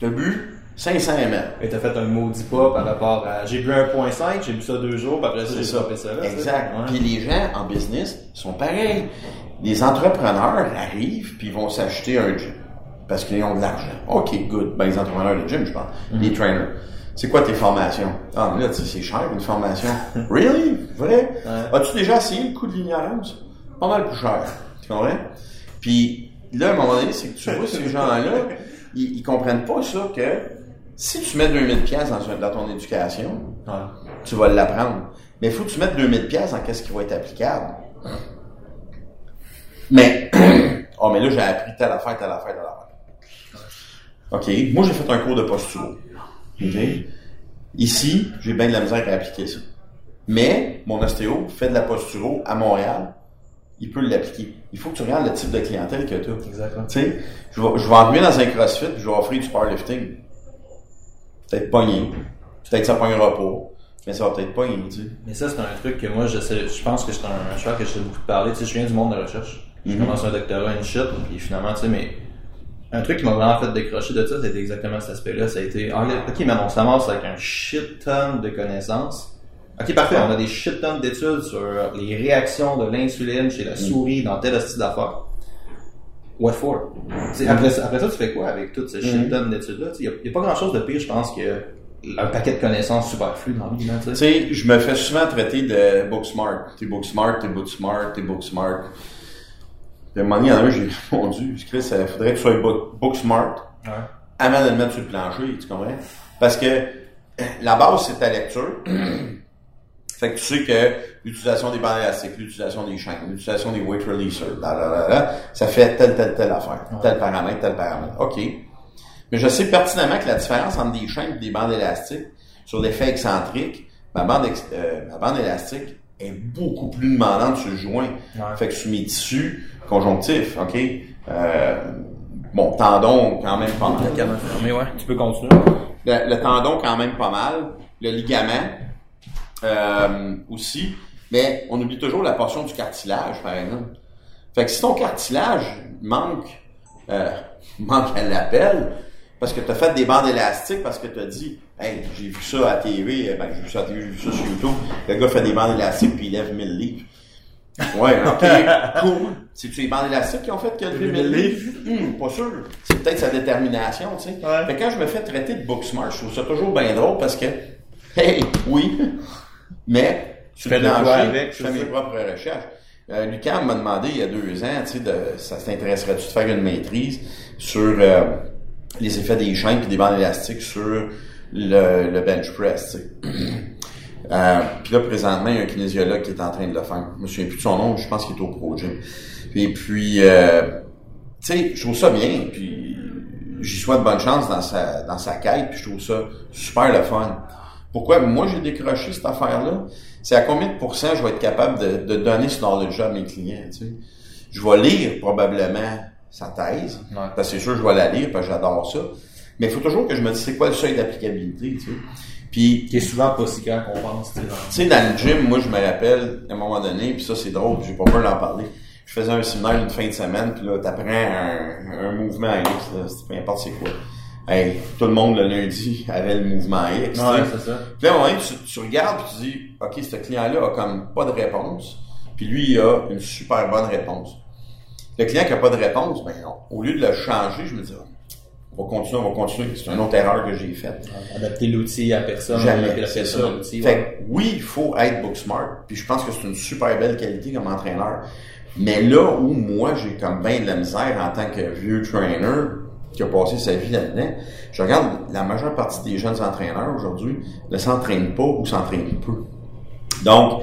T'as bu 500 ml. Et t'as fait un maudit pas par rapport à. J'ai bu 1.5, j'ai bu ça deux jours, puis après ça, j'ai ça. stoppé ça là. Exact. Puis les gens en business sont pareils. Les entrepreneurs arrivent puis ils vont s'acheter un gym parce qu'ils ont de l'argent. OK, good. Ben, les entrepreneurs de gym, je parle. Mhm. Les trainers. C'est quoi tes formations? Ah, mais là, tu sais, c'est cher, une formation. really? Vrai? Ouais. As-tu déjà essayé le coût de l'ignorance? Pas mal plus cher. Tu comprends? Puis là, à un moment donné, c'est que tu vois ces gens-là, ils, ils comprennent pas ça que si tu mets 2000 pièces dans, ton éducation, Ouais. tu vas l'apprendre. Mais il faut que tu mettes 2000 pièces dans qu'est-ce qui va être applicable. Mais, oh, mais là, j'ai appris telle affaire, telle affaire, telle affaire. OK. Moi, j'ai fait un cours de posture. OK. Ici, j'ai bien de la misère à appliquer ça. Mais, mon ostéo fait de la posturo à Montréal. Il peut l'appliquer. Il faut que tu regardes le type de clientèle que tu as. Exactement. Tu sais, je vais, je vais dans un CrossFit, puis je vais offrir du powerlifting. Peut-être pogné. Peut-être ça pognera pas. Mais ça va peut-être pogner, tu sais. Mais ça, c'est un truc que moi, je, sais, je pense que c'est un choix que je sais beaucoup parler. Tu sais, je viens du monde de la recherche. Je Mhm. commence un doctorat, une shit, puis finalement, tu sais, mais un truc qui m'a vraiment fait décrocher de ça, c'était exactement cet aspect-là. Ça a été, ok, mais on s'amorce avec un shit ton de connaissances. Ok, parfait, on a des shit tonnes d'études sur les réactions de l'insuline chez la souris dans tel style d'affaires. What for? Sais, après, ça- après ça, tu fais quoi avec toutes ces shit tonnes d'études-là? Il n'y a, pas grand-chose de pire, je pense, que un paquet de connaissances superflues dans là, tu sais. je me fais souvent traiter de book smart. T'es book smart, t'es book smart, t'es book smart. Puis à un moment donné, il y en a un, j'ai répondu, Chris, il faudrait que tu sois book, book smart Ouais. avant de le mettre sur le plancher, tu comprends? Parce que euh, la base, c'est ta lecture. fait que tu sais que l'utilisation des bandes élastiques, l'utilisation des chaînes, l'utilisation des weight releasers, là, là, là, là, ça fait telle, telle, telle affaire. Tel paramètre, tel paramètre. OK. Mais je sais pertinemment que la différence entre des chaînes et des bandes élastiques sur l'effet excentrique, ma bande, ex- euh, ma bande élastique est beaucoup plus demandante sur le joint. Ouais. Fait que sur mes tissus conjonctifs, OK? Euh, bon, tendon quand même pas mal. Mais ouais, tu peux continuer? Le, le tendon quand même pas mal. Le ligament euh, aussi. Mais on oublie toujours la portion du cartilage, par exemple. Fait que si ton cartilage manque, euh, manque à l'appel, parce que tu as fait des bandes élastiques, parce que tu as dit, hey, j'ai vu ça à TV, ben, j'ai vu ça à TV, j'ai vu ça sur YouTube, le gars fait des bandes élastiques puis il lève 1000 livres. Ouais, ok, cool. C'est-tu les bandes élastiques qui ont fait a levé 1000 livres? Hum, pas sûr. C'est peut-être sa détermination, tu sais. Ouais. Fait que quand je me fais traiter de book smart, je trouve ça toujours bien drôle parce que, hey, oui, mais je fais de quoi avec, je fais mes propres recherches. Euh, Lucas m'a demandé il y a deux ans, tu sais, de, ça t'intéresserait-tu de faire une maîtrise sur euh, les effets des chaînes et des bandes élastiques sur le, le bench press, tu sais. Euh, puis là, présentement, il y a un kinésiologue qui est en train de le faire. Je me souviens plus de son nom, je pense qu'il est au Pro Gym. Et puis, euh, tu sais, je trouve ça bien, puis j'y souhaite bonne chance dans sa, dans sa quête, puis je trouve ça super le fun. Pourquoi? Moi j'ai décroché cette affaire-là? C'est à combien de pourcents je vais être capable de, de donner ce knowledge à mes clients, tu sais? Je vais lire probablement sa thèse, Ouais. parce que c'est sûr que je vais la lire, parce que j'adore ça. Mais il faut toujours que je me dise c'est quoi le seuil d'applicabilité, tu sais? Puis Qui est souvent pas si grand qu'on pense, tu sais. dans- tu sais, dans le gym, moi, je me rappelle, à un moment donné, puis ça, c'est drôle, j'ai pas peur d'en parler. Je faisais un séminaire une fin de semaine, puis là, t'apprends un, un mouvement à peu importe c'est quoi. Hey, tout le monde, le lundi, avait le mouvement X. Ouais, c'est ça. Puis là, à un moment donné, tu, tu regardes, puis tu dis, OK, ce client-là a comme pas de réponse, puis lui, il a une super bonne réponse. Le client qui a pas de réponse, ben. Au lieu de le changer, je me dis, on va continuer, on va continuer. C'est une autre erreur que j'ai faite. Adapter l'outil à personne, Jamais, c'est ça. à l'outil. Fait ouais. oui, il faut être book smart, puis je pense que c'est une super belle qualité comme entraîneur. Mais là où moi j'ai comme bien de la misère en tant que vieux trainer qui a passé sa vie là-dedans, je regarde la majeure partie des jeunes entraîneurs aujourd'hui ne s'entraînent pas ou s'entraînent peu. Donc,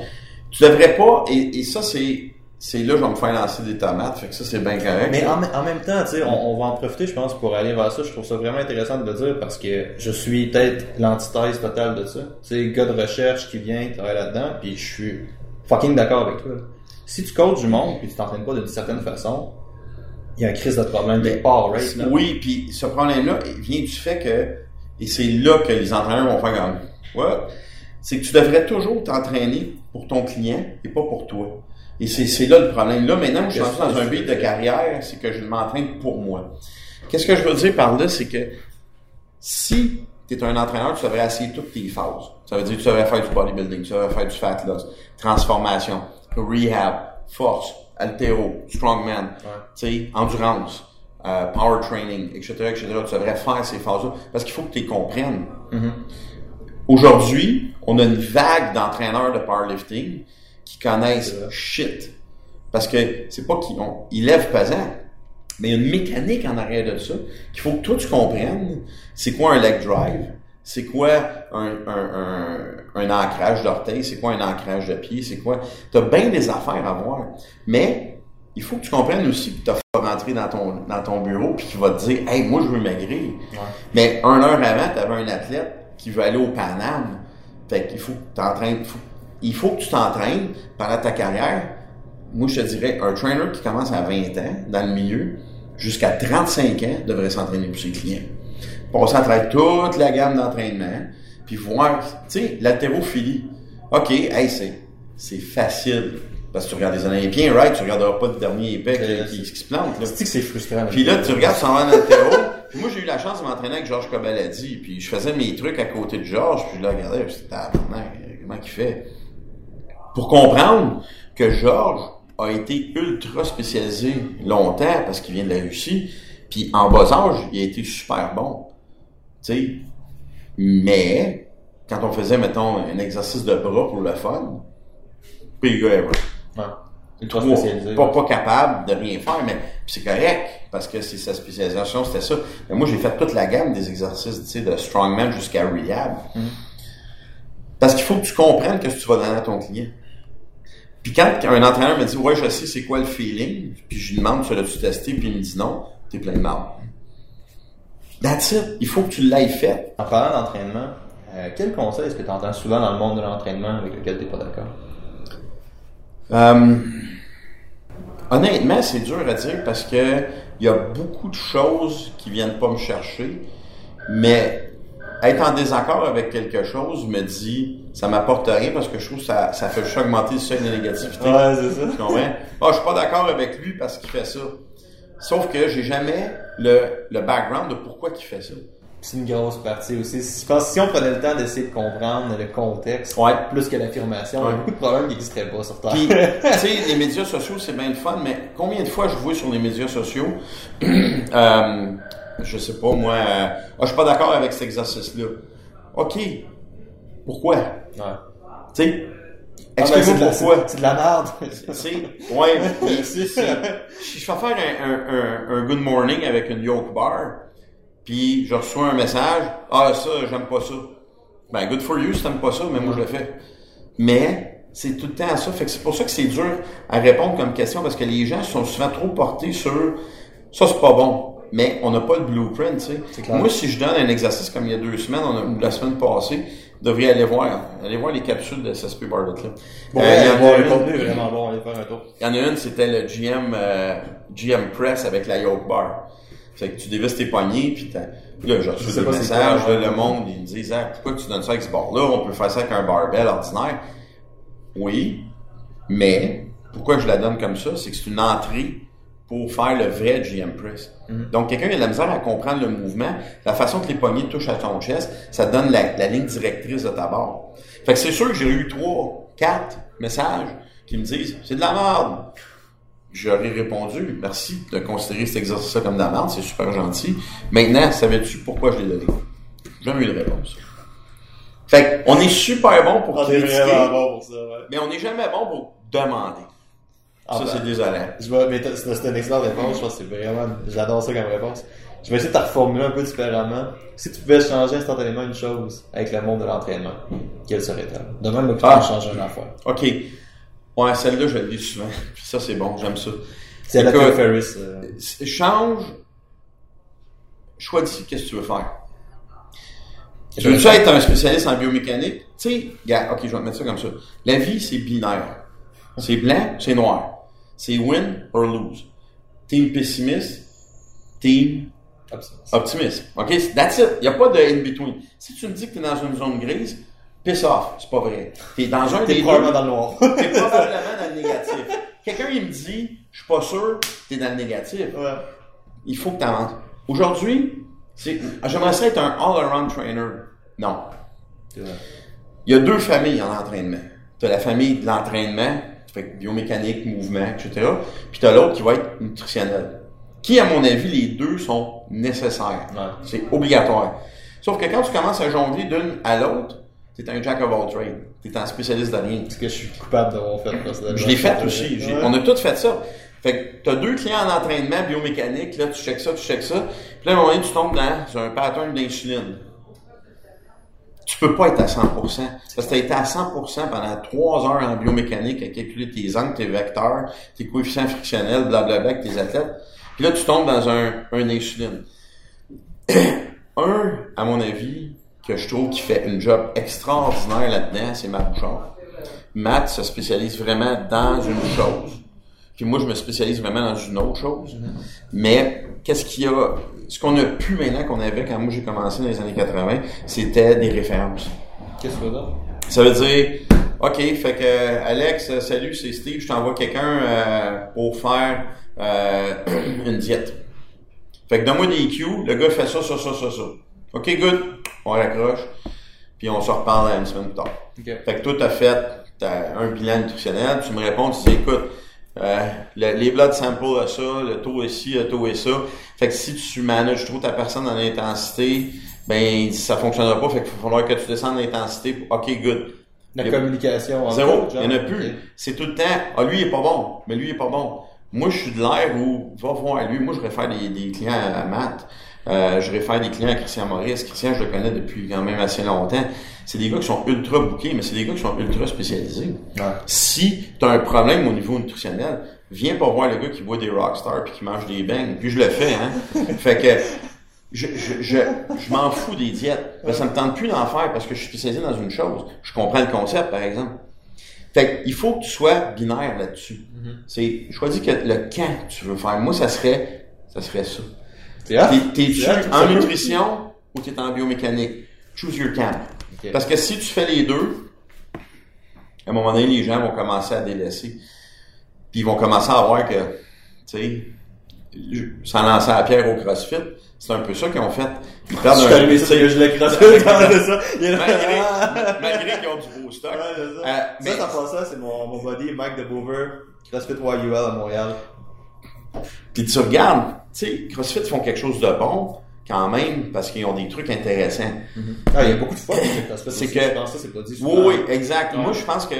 tu devrais pas, et, ça c'est là que je vais me faire lancer des tomates, fait que ça c'est bien correct. Mais en, même temps, on, va en profiter, je pense, pour aller vers ça. Je trouve ça vraiment intéressant de le dire parce que je suis peut-être l'antithèse totale de ça. Tu gars de recherche qui vient, qui travaille là-dedans, puis je suis fucking d'accord avec toi. Si tu coaches du monde puis tu t'entraînes pas d'une certaine façon, il y a un crise de problème quelque part, right? là? Oui, puis ce problème-là vient du fait que, et c'est là que les entraîneurs vont faire comme, what? C'est que tu devrais toujours t'entraîner pour ton client et pas pour toi. Et c'est, là le problème. Là, maintenant, je suis dans un but de carrière, c'est que je m'entraîne pour moi. Qu'est-ce que je veux dire par là, c'est que Si tu es un entraîneur, tu devrais essayer toutes tes phases. Ça veut dire que tu devrais faire du bodybuilding, tu devrais faire du fat loss, transformation, rehab, force, altéro, strongman, tu sais, endurance, euh, power training, etc., etc. Tu devrais faire ces phases-là parce qu'il faut que tu les comprennes. Aujourd'hui, on a une vague d'entraîneurs de powerlifting qui connaissent shit. Parce que c'est pas qu'ils ont, ils lèvent pesant, mais il y a une mécanique en arrière de ça qu'il faut que toi tu comprennes. C'est quoi un leg drive? C'est quoi un, un, un, un ancrage d'orteil? C'est quoi un ancrage de pied? C'est quoi? T'as bien des affaires à voir. Mais il faut que tu comprennes aussi que t'as pas rentré dans ton, dans ton bureau puis qu'il va te dire, hey, moi je veux maigrir. Mais un heure avant, t'avais un athlète qui veut aller au Paname. Fait qu'il faut que t'entraînes, faut- il faut que tu t'entraînes pendant ta carrière. Moi, je te dirais, un trainer qui commence à 20 ans dans le milieu, jusqu'à 35 ans, devrait s'entraîner pour ses clients. Travers toute la gamme d'entraînement, puis voir, tu sais, l'haltérophilie. OK, hey, c'est, c'est facile. Parce que tu regardes les Olympiens, right? Tu regarderas pas le dernier épais qui, qui, qui se plante, là. C'est que c'est frustrant. Puis là, tu regardes son en altéro. Puis moi, j'ai eu la chance de m'entraîner avec Georges Cobaladi. Puis je faisais mes trucs à côté de Georges. Puis je le regardais. Puis c'était tabarnak, comment il fait? Pour comprendre que Georges a été ultra spécialisé longtemps parce qu'il vient de la Russie. Puis en bas âge, il a été super bon. Mais, quand on faisait, mettons, un exercice de bras pour le fun, puis le gars. Ouais. Ultra Pas- spécialisé. Pas, pas capable de rien faire, mais c'est correct, parce que c'est sa spécialisation, c'était ça. Mais moi, j'ai fait toute la gamme des exercices, tu sais, de strongman jusqu'à rehab. Parce qu'il faut que tu comprennes que ce que tu vas donner à ton client. Puis quand un entraîneur me dit, ouais, je sais c'est quoi le feeling, puis je lui demande, tu l'as-tu testé, puis il me dit non, t'es plein de mal. That's it. Il faut que tu l'aies fait. En parlant d'entraînement, euh, quel conseil est-ce que tu entends souvent dans le monde de l'entraînement avec lequel tu n'es pas d'accord? Euh, honnêtement, c'est dur à dire parce que il y a beaucoup de choses qui viennent pas me chercher, mais être en désaccord avec quelque chose me dit ça m'apporte rien parce que je trouve que ça, ça fait juste augmenter le seuil de négativité. c'est ça. Tu comprends? Ah, je suis pas d'accord avec lui parce qu'il fait ça. Sauf que j'ai jamais le, le background de pourquoi il fait ça. C'est une grosse partie aussi. Si, je pense que si on prenait le temps d'essayer de comprendre le contexte, Ouais. plus que l'affirmation, il y a beaucoup de problèmes qui n'existeraient pas sur Terre. Puis, tu sais, les médias sociaux, c'est bien le fun, mais combien de fois je vois sur les médias sociaux, euh, je sais pas, moi, euh, ah, je suis pas d'accord avec cet exercice-là. OK. Pourquoi? Ouais. Tu sais, Ah, ben, explique-moi pourquoi. C'est de la merde. C'est, ouais, mais si, si, si je fais faire un, un, un, un good morning avec une yoke bar, puis je reçois un message, ah ça, j'aime pas ça. Ben, good for you si t'aimes pas ça, mais moi je le fais. Mais, c'est tout le temps ça. Fait que c'est pour ça que c'est dur à répondre comme question, parce que les gens sont souvent trop portés sur, ça c'est pas bon. Mais on n'a pas le blueprint, tu sais. Moi, si je donne un exercice comme il y a deux semaines, on a- ou la semaine passée, vous devriez aller voir, aller voir les capsules de SSP Bartlett, là. Bon, Euh, il y en a une- le contenu est vraiment bon. Allez faire un tour. il y en a une, c'était le GM, euh, GM Press avec la yoke bar. Fait que tu dévisses tes poignets, puis t'as- là, j'ai reçu des messages, quoi, là, le monde, ils me disent, ah, pourquoi tu donnes ça avec ce bar-là? On peut faire ça avec un barbell ordinaire. Oui, mais pourquoi je la donne comme ça? C'est que c'est une entrée pour faire le vrai GM Press. Mhm. Donc, quelqu'un qui a de la misère à comprendre le mouvement, la façon que les poignets touchent à ton chest, ça te donne la, la ligne directrice de ta barre. Fait que c'est sûr que j'ai eu trois, quatre messages qui me disent, c'est de la merde. J'aurais répondu, merci de considérer cet exercice-là comme de la merde, c'est super gentil. Maintenant, savais-tu pourquoi je l'ai donné? J'ai jamais eu de réponse. Fait on est super bon pour critiquer, bon pour ça, ouais. mais on n'est jamais bon pour demander. Ah, ça, ben. c'est désolant. Je vais, mais t'as- c'est une excellente réponse, je pense que c'est vraiment, j'adore ça comme réponse. Je vais essayer de te reformuler un peu différemment. Si tu pouvais changer instantanément une chose avec le monde de l'entraînement, quelle serait-elle? Demain, le Ah. changer une affaire. OK. Ouais, celle-là, je le dis souvent. Puis ça, c'est bon, j'aime ça. C'est la Écoute, Tim Ferriss. euh, Change. Choisis qu'est-ce que tu veux faire. Je veux-tu être un spécialiste en biomécanique? Tu sais, ok, je vais te mettre ça comme ça. La vie, c'est binaire. C'est blanc, c'est noir. C'est win or lose. Team pessimiste, team optimiste. optimiste. OK? That's it. Il n'y a pas de in-between. Si tu me dis que tu es dans une zone grise, piss off. C'est pas vrai. Tu es dans un T'es des probablement dans le noir. T'es probablement dans le négatif. Quelqu'un, il me dit, je suis pas sûr, t'es dans le négatif. ouais. Il faut que tu avances. Aujourd'hui, j'aimerais ça être un all-around trainer. Non. Il y a deux familles en entraînement. Tu as la famille de l'entraînement, fait que biomécanique, mouvement, etc. Puis tu as l'autre qui va être nutritionnel. Qui, à mon avis, les deux sont nécessaires. Ouais. C'est obligatoire. Sauf que quand tu commences à jongler d'une à l'autre, tu es un jack of all trades. Tu es un spécialiste de rien. Est-ce que je suis coupable d'avoir fait personnellement? Je l'ai fait aussi. Ouais. On a tous fait ça. Fait que t'as deux clients en entraînement biomécanique, là, tu checkes ça, tu checkes ça. Puis là, à un moment donné, tu tombes dans un pattern d'insuline. Tu peux pas être à 100%. Parce que t'as été à 100% pendant trois heures en biomécanique à calculer tes angles, tes vecteurs, tes coefficients frictionnels, blablabla, avec tes athlètes. Puis là, tu tombes dans un, un insuline. un, à mon avis, que je trouve qui fait une job extraordinaire là-dedans, c'est Matt Bouchard. Matt se spécialise vraiment dans une chose. Puis moi, je me spécialise vraiment dans une autre chose. Mais qu'est-ce qu'il y a... Ce qu'on a pu maintenant qu'on avait quand moi j'ai commencé dans les années 80, c'était des références. Qu'est-ce que ça? Ça veut dire, OK, fait que Alex, euh, salut, c'est Steve, je t'envoie quelqu'un euh, pour faire euh, une diète. Fait que donne-moi des cues, le gars fait ça, ça, ça, ça, ça. OK, good, on raccroche, puis on se reparle une semaine plus tard. Ok. Fait que toi, t'as fait t'as un bilan nutritionnel, tu me réponds, tu dis, écoute, euh, le- les blood samples à ça, le taux est ci, le taux est ça. Fait que si tu manages trop ta personne en intensité, ben ça fonctionnera pas. Fait qu'il va falloir que tu descendes l'intensité. OK, good. La Il communication. Zéro. Il y en a plus. C'est tout le temps, ah, lui, il est pas bon. Mais lui, il est pas bon. Moi, je suis de l'air où, va voir lui. Moi, je réfère des, des clients à Matt. Euh, je réfère des clients à Christian Maurice. Christian, je le connais depuis quand même assez longtemps. C'est des gars qui sont ultra bookés, mais c'est des gars qui sont ultra spécialisés. Ouais. Si tu as un problème au niveau nutritionnel, viens pas voir le gars qui boit des Rockstar puis qui mange des bangs. Puis je le fais, hein. fait que je, je, je, je m'en fous des diètes. Ben, ça me tente plus d'en faire parce que je suis spécialisé dans une chose. Je comprends le concept, par exemple. Fait il faut que tu sois binaire là-dessus. C'est choisis que le quand tu veux faire. Moi, ça serait ça serait ça. T'es- T'es-tu ça en nutrition ou t'es en biomécanique? Choose your camp. Parce que si tu fais les deux, à un moment donné, les gens vont commencer à délaisser. Puis ils vont commencer à voir que, tu sais, je- sans lancer la pierre au CrossFit, c'est un peu ça qu'ils ont fait. Ils perdent Je un ça, que je crossé quand c'est ça. Il y a malgré, malgré qu'ils ont du beau stock. Ouais, c'est Euh, ça. mais- Ça, ça passe ça, c'est mon, mon buddy Mike de Bover, CrossFit YUL à Montréal. Puis tu regardes, sais, CrossFit font quelque chose de bon, quand même, parce qu'ils ont des trucs intéressants. Ah, il y a beaucoup de fois C'est que- je pense que c'est pas dit Oui, souvent. oui, exact. Ouais. Moi, je pense que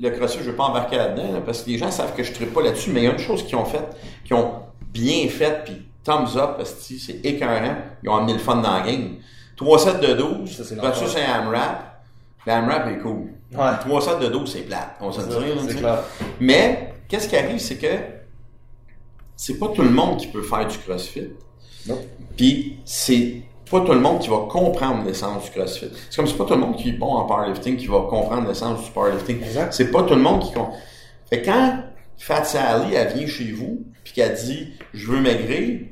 le CrossFit, je veux pas embarquer là-dedans, là, parce que les gens savent que je ne pas là-dessus, mais il y a une chose qu'ils ont fait, qu'ils ont bien fait, puis thumbs up, parce que c'est écœurant. Ils ont amené le fun dans la game. 3 sets de 12, Ça, c'est versus un AMRAP. Le AMRAP est cool. Ouais. 3 sets de 12, c'est plate. On se clair. Mais, qu'est-ce qui arrive, c'est que c'est pas tout le monde qui peut faire du CrossFit. Non. Puis, c'est pas tout le monde qui va comprendre l'essence du CrossFit. C'est comme c'est pas tout le monde qui est bon en powerlifting qui va comprendre l'essence du powerlifting. Exact. C'est pas tout le monde qui comprend. Fait que quand Fat Sally, elle vient chez vous, puis qu'elle dit « Je veux maigrir »,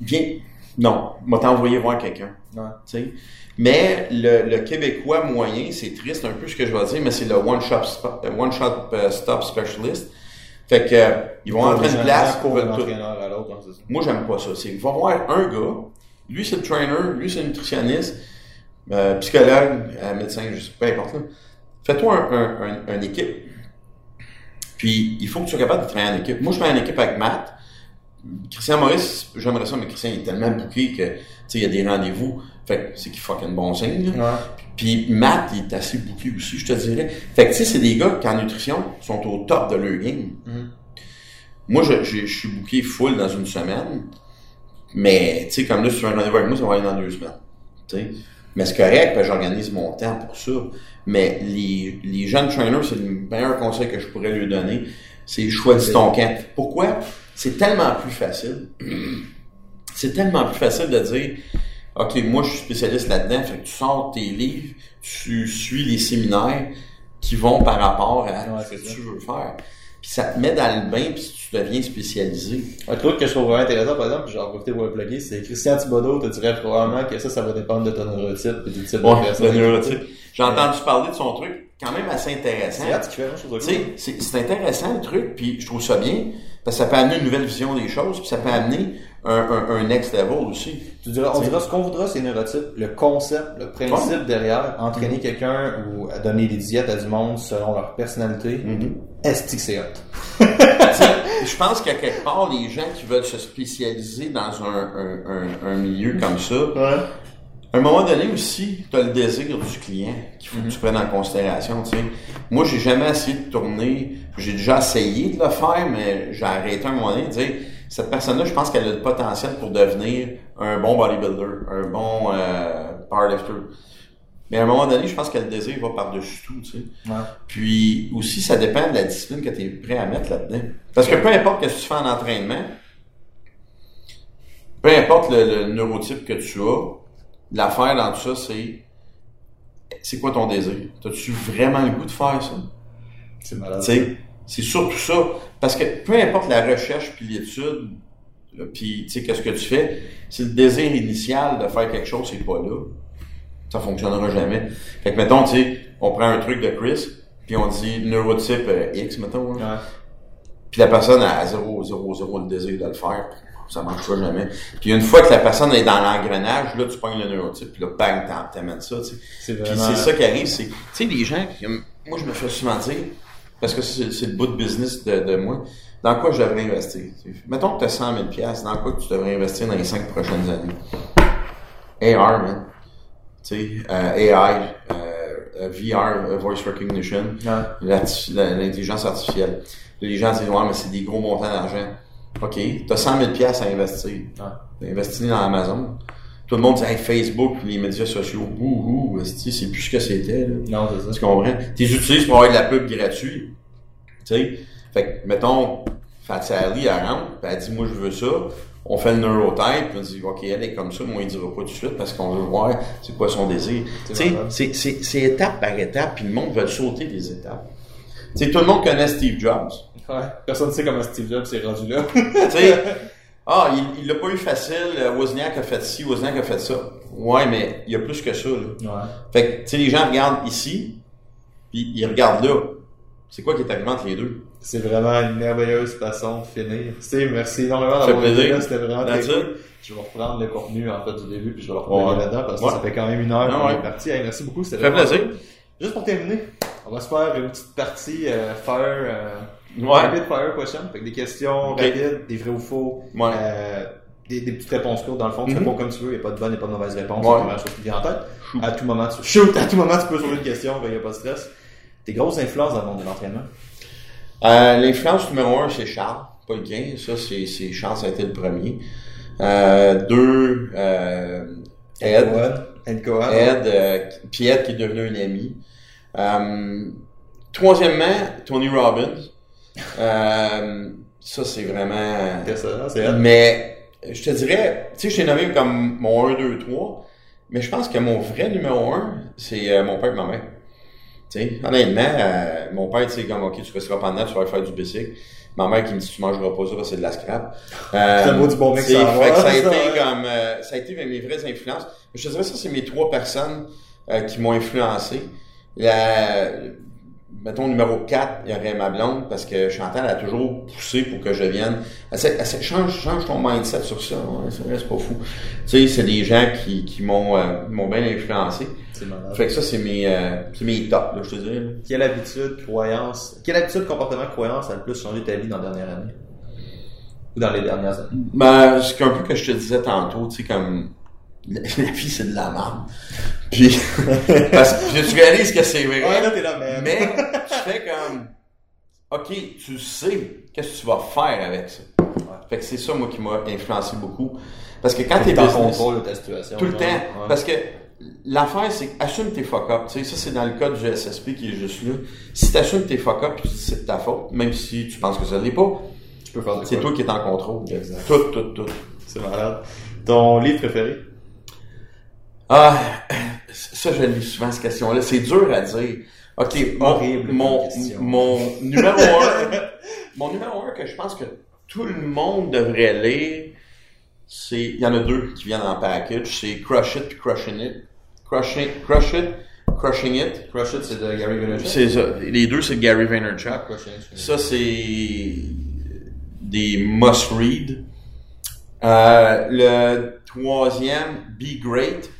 viens. Non, m'a t'envoyer voir quelqu'un. Ouais. Tu sais. Mais le, le Québécois moyen, c'est triste un peu ce que je vais dire, mais c'est le one shot spo- euh, one shot euh, stop specialist. Fait que euh, ils vont entrer une place, pour tout. à l'autre, hein, ça. Moi, j'aime pas ça. C'est, va voir un gars, lui, c'est le trainer, lui, c'est le nutritionniste, euh, psychologue, euh, médecin, je sais pas, peu importe. Fais-toi un, un, un- une équipe. Puis, il faut que tu sois capable de travailler en équipe. Moi, je fais en équipe avec Matt. Christian Maurice, j'aimerais ça, mais Christian il est tellement bouqué que, tu sais, il y a des rendez-vous. Fait que c'est qu'il fucking bon signe. Ouais. Puis Matt, il est assez bouqué aussi, je te dirais. Fait que tu sais, c'est des gars qui en nutrition sont au top de leur game. Mhm. Moi, je, je, je suis booké full dans une semaine. Mais, tu sais, comme là, si tu veux un rendez-vous avec moi, ça va aller dans deux semaines. Tu sais. Mais c'est correct, parce que j'organise mon temps pour ça. Mais les, les jeunes trainers, c'est le meilleur conseil que je pourrais lui donner. C'est choisis ton camp. Pourquoi? C'est tellement plus facile. C'est tellement plus facile de dire OK, moi je suis spécialiste là-dedans, fait que tu sors tes livres, tu suis les séminaires qui vont par rapport à ce que tu veux faire. Puis ça te met dans le bain, puis tu deviens spécialisé. Un truc que je trouve vraiment intéressant, par exemple, puis j'ai en profité pour le plugger, c'est Christian Thibodeau te dirait probablement que ça, ça va dépendre de ton neurotype et du type de Ouais, personne. le neurotype. J'ai entendu parler de son truc, quand même assez intéressant. Tu c'est intéressant le truc, puis je trouve ça bien, parce que ça peut amener une nouvelle vision des choses, puis ça peut amener un, un, un next level aussi. Tu diras, on dira ce qu'on voudra, c'est neurotype. Le concept, le principe derrière, entraîner Mm-hmm. quelqu'un ou donner des diètes à du monde selon leur personnalité, Mm-hmm. est-ce que c'est hot? Je pense qu'à quelque part, les gens qui veulent se spécialiser dans un, un, un, milieu comme ça, à un moment donné aussi, tu as le désir du client qu'il faut que tu prennes en considération. Tu sais. Moi, j'ai jamais essayé de tourner. J'ai déjà essayé de le faire, mais j'ai arrêté un moment donné de dire cette personne-là, je pense qu'elle a le potentiel pour devenir un bon bodybuilder, un bon euh, powerlifter. Mais à un moment donné, je pense que le désir va par-dessus tout. Tu sais. Ouais. Puis aussi, ça dépend de la discipline que tu es prêt à mettre là-dedans. Parce que peu importe ce que tu fais en entraînement, peu importe le, le neurotype que tu as, l'affaire dans tout ça, c'est c'est quoi ton désir? As-tu vraiment le goût de faire ça? C'est malade. Tu sais, c'est surtout ça. Parce que peu importe la recherche puis l'étude, là, puis tu sais, qu'est-ce que tu fais, si le désir initial de faire quelque chose, c'est pas là, ça fonctionnera jamais. Fait que, mettons, tu sais, on prend un truc de Chris, puis on dit neurotype euh, X, mettons, hein. Ouais. puis la personne a 0, 0, 0 le désir de le faire, ça marchera jamais. Puis une fois que la personne est dans l'engrenage, là, tu pognes le neurotype, puis là, bang, t'amènes ça, tu sais. Puis c'est ça qui arrive, c'est, tu sais, les gens, moi, je me fais souvent dire, parce que c'est, le bout de business de, de moi, dans quoi je devrais investir? Mettons que tu as 100 000 piastres, dans quoi tu devrais investir dans les 5 prochaines années? AR, man. Tu sais, euh, AI, euh, euh, VR, Voice Recognition, l'intelligence artificielle. Les gens disent, ouais, mais c'est des gros montants d'argent. OK, tu as 100 000 piastres à investir. Ouais. Investir dans Amazon. Tout le monde dit, hey, Facebook, les médias sociaux, ouh, esti, c'est plus ce que c'était, là. Non, c'est ça. Tu comprends? Tu les utilises pour avoir de la pub gratuite. Tu sais? Fait que, mettons, Fatih Ali, elle rentre, puis elle dit, moi, je veux ça. On fait le neurotype, puis on dit, OK, elle est comme ça, moi, il dira pas tout de suite parce qu'on veut voir c'est quoi son désir. C'est Tu c'est, c'est, c'est étape par étape, puis le monde veut sauter des étapes. Tu sais, tout le monde connaît Steve Jobs. Ouais. Personne ne sait comment Steve Jobs s'est rendu là. tu sais, ah, il, l'a pas eu facile, euh, Wozniak a fait ci, Wozniak a fait ça. Ouais, mais il y a plus que ça, là. ouais. Fait que, tu sais, les gens regardent ici, puis ils regardent là. C'est quoi qui est arrivé entre les deux? C'est vraiment une merveilleuse façon de finir. Steve, merci énormément Ça fait d'avoir été plaisir. là. C'était vraiment très cool. Je vais reprendre le contenu en fait du début puis je vais le reprendre Ouais. là-dedans parce que Ouais. ça fait quand même une heure Ah qu'on ouais. est parti. Hey, merci beaucoup. C'était Ça fait vraiment plaisir. cool. Juste pour terminer, on va se faire une petite partie euh, fire, euh, Ouais. rapid fire question. Fait que des questions rapides, des vrais ou faux, Ouais. euh, des, des petites réponses courtes dans le fond. Tu Mhm. réponds comme tu veux, il n'y a pas de bonne et pas de mauvaise réponse. Ouais. La chose qui vient en tête. À tout moment, tu shoot, à tout moment, tu peux poser une question, il n'y a pas de stress. Tes grosses influences dans le monde de l'entraînement. Euh, L'influence numéro un, c'est Charles, pas le gain. Ça, c'est, Charles, ça a été le premier. Euh, deux, euh, Ed. Ed Cohen. Ed, euh, puis Ed qui est devenu un ami. Euh, troisièmement, Tony Robbins. Euh, ça, c'est vraiment... Ça. Mais je te dirais, tu sais, je t'ai nommé comme mon 1, 2, 3, mais je pense que mon vrai numéro 1, c'est euh, mon père et ma mère. Tu sais, honnêtement, euh, mon père, tu sais, comme, OK, tu resteras pendant, tu vas faire du bicycle. Ma mère qui me dit, tu mangeras pas ça, parce que c'est de la scrap. Euh, C'est un mot du bon mec, ça fait que ça a été comme, ça a été mes vraies influences. Je te dirais, ça, c'est mes trois personnes qui m'ont influencé. La, mettons, numéro 4, il y aurait ma blonde, parce que Chantal a toujours poussé pour que je vienne. Elle, elle change, change ton mindset sur ça. Ouais, c'est vrai, c'est pas fou. Tu sais, c'est des gens qui, qui m'ont, euh, m'ont bien influencé. Fait que ça, c'est mes, euh, c'est mes tops, là, je te dirais. là. Quelle habitude, croyance, quelle habitude, comportement, croyance a le plus changé ta vie dans la dernière année? Ou dans les dernières années? Ben, c'est un peu que je te disais tantôt, tu sais, comme, la, la vie, c'est de la merde. Puis, parce que tu réalises que c'est vrai. là, t'es là, man. Mais tu fais comme, OK, tu sais qu'est-ce que tu vas faire avec ça. Fait que c'est ça, moi, qui m'a influencé beaucoup. Parce que quand t'es t'es business, contrôle de ta situation. tout le temps, Ouais. parce que l'affaire, c'est que assume tes fuck-up. Tu sais, ça, c'est dans le cas du SSP qui est juste là. Si t'assumes tes fuck-up, puis tu dis c'est de ta faute, même si tu penses que ça l'est pas, tu peux faire c'est toi qui es en contrôle. Exact. Tout, tout, tout. C'est malade. Ton livre préféré? Ah, ça, je lis souvent cette question-là. C'est dur à dire. OK, horrible mon, mon numéro un, mon numéro un que je pense que tout le monde devrait lire, c'est, il y en a deux qui viennent en package, c'est Crush It puis Crushing It. Crushing, Crush It, Crushing It. Crush It, c'est de Gary Vaynerchuk? C'est ça. Les deux, c'est Gary Vaynerchuk. Ah, Crush It. Ça, c'est des must-read. Euh, le troisième, Be Great.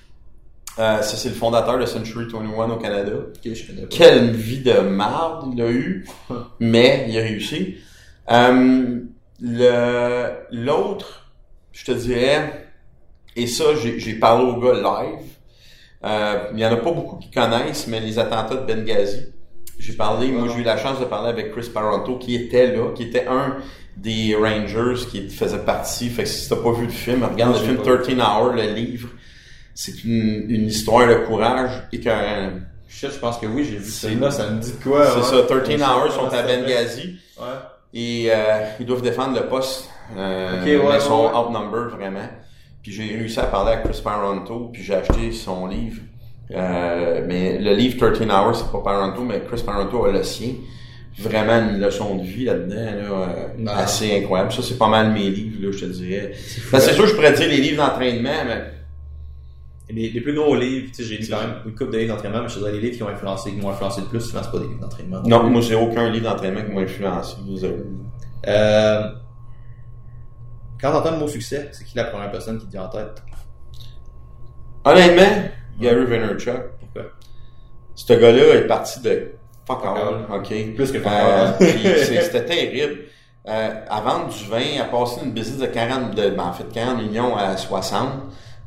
Euh, ça, c'est le fondateur de Century 21 au Canada. Ok, je connais pas. Quelle vie de marde il a eu, mais il a réussi. Euh, le l'autre, je te dirais, et ça, j'ai j'ai parlé au gars live. Euh, il y en a pas beaucoup qui connaissent, mais les attentats de Benghazi. J'ai parlé, moi j'ai eu la chance de parler avec Chris Paranto qui était là, qui était un des Rangers qui faisait partie. Fait que si t'as pas vu le film, regarde le film pas 13 Hours, le livre. C'est une, une histoire de courage écœurante. Shit, je pense que oui, j'ai vu ça. C'est- Là, ça me dit quoi? C'est ouais. ça, 13 Je sais Hours sont à. Benghazi Ouais. et euh, ils doivent défendre le poste. Euh, mais ils sont ouais. outnumbered vraiment. Puis j'ai réussi à parler à Chris Paranto, puis j'ai acheté son livre. Euh, mais le livre 13 Hours, c'est pas Paranto, mais Chris Paranto a le sien. Vraiment une leçon de vie là-dedans, là, euh, Non. assez incroyable. Ça, c'est pas mal mes livres, là, je te dirais. Ben, c'est sûr, je pourrais dire les livres d'entraînement, mais Et Les, les plus gros livres, tu sais, j'ai lu quand même une couple de livres d'entraînement, mais je te dirais les livres qui ont influencé, qui m'ont influencé le plus, c'est pas des livres d'entraînement. non, moi, j'ai aucun livre d'entraînement qui m'a influencé. Zéro. Euh, quand t'entends le mot succès, c'est qui la première personne qui te vient en tête? Honnêtement, Gary Vaynerchuk, Pourquoi? ce gars-là est parti de fuck all, ok? Plus que fuck Euh, all. C'était terrible. Euh, à vendre du vin, à passer d'une business de 40, de, ben, en fait, 40 millions à 60,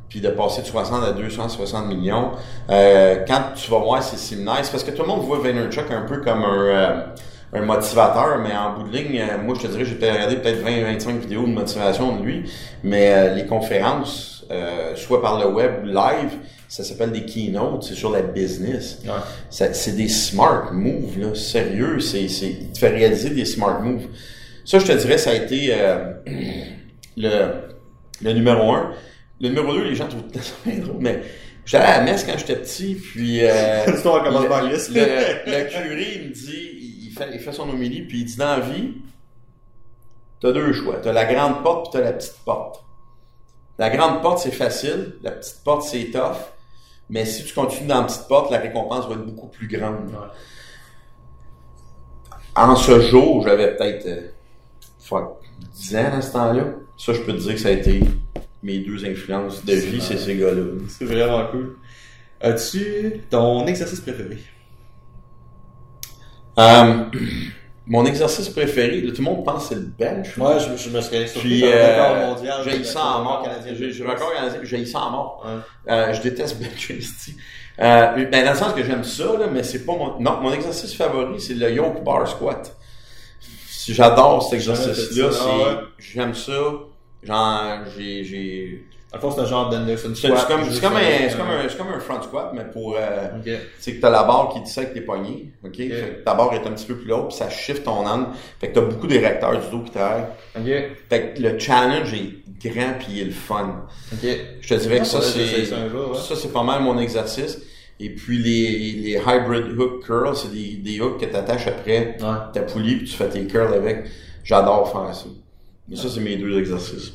puis de passer de 60 à 260 millions. Euh, quand tu vas voir ces séminaires, c'est parce que tout le monde voit Vaynerchuk un peu comme un, euh, un motivateur, mais en bout de ligne, euh, moi je te dirais, j'ai peut-être regardé peut-être 20-25 vidéos de motivation de lui, mais euh, les conférences, euh, soit par le web ou live, ça s'appelle des keynotes, c'est sur la business. Ouais. C'est des smart moves, là. Sérieux, c'est, c'est, il te fait réaliser des smart moves. Ça, je te dirais, ça a été euh, le, le numéro un. Le numéro deux, les gens trouvent ça bien drôle, mais j'allais à la messe quand j'étais petit, puis euh, L'histoire commence le, par liste. le, le curé, il me dit, il fait, il fait son homélie, puis il dit, dans la vie, t'as deux choix. T'as la grande porte, puis t'as la petite porte. La grande porte, c'est facile. La petite porte, c'est tough. Mais si tu continues dans la petite porte, la récompense va être beaucoup plus grande. Ouais. En ce jour, j'avais peut-être euh, fuck, 10 ans à ce temps-là. Ça, je peux te dire que ça a été mes deux influences de vie, c'est ces gars-là. C'est vraiment cool. As-tu ton exercice préféré? Euh, mon exercice préféré, tout le monde pense que c'est le bench. Moi, je, je me serais Puis, euh, record mondial. j'ai ça en mort. canadien. J'ai record canadien, j'ai ça en mort. Ouais. Euh, je déteste esti. euh, ben, dans le sens que j'aime ça, là, mais c'est pas mon, non, mon exercice favori, c'est le yoke bar squat. J'adore cet exercice-là, ah ouais? j'aime ça. Genre, j'ai, j'ai, Dans le fond, c'est un genre d'Anderson c'est squat. c'est comme, c'est comme un, c'est comme un, c'est comme un front squat, mais pour, euh, sais que t'as la barre qui dissèque tes poignets, ok? Fait que ta barre est un petit peu plus haute, puis ça shift ton âne. Fait que t'as beaucoup d'érecteurs du dos qui travaillent. Fait que le challenge est grand puis il est le fun. Je te dirais que ça, c'est, jour, ouais. ça, c'est pas mal mon exercice. Et puis, les, les hybrid hook curls, c'est des, des hooks que t'attaches après Ouais. ta poulie puis tu fais tes curls avec. J'adore faire ça. Mais ça, c'est mes deux exercices.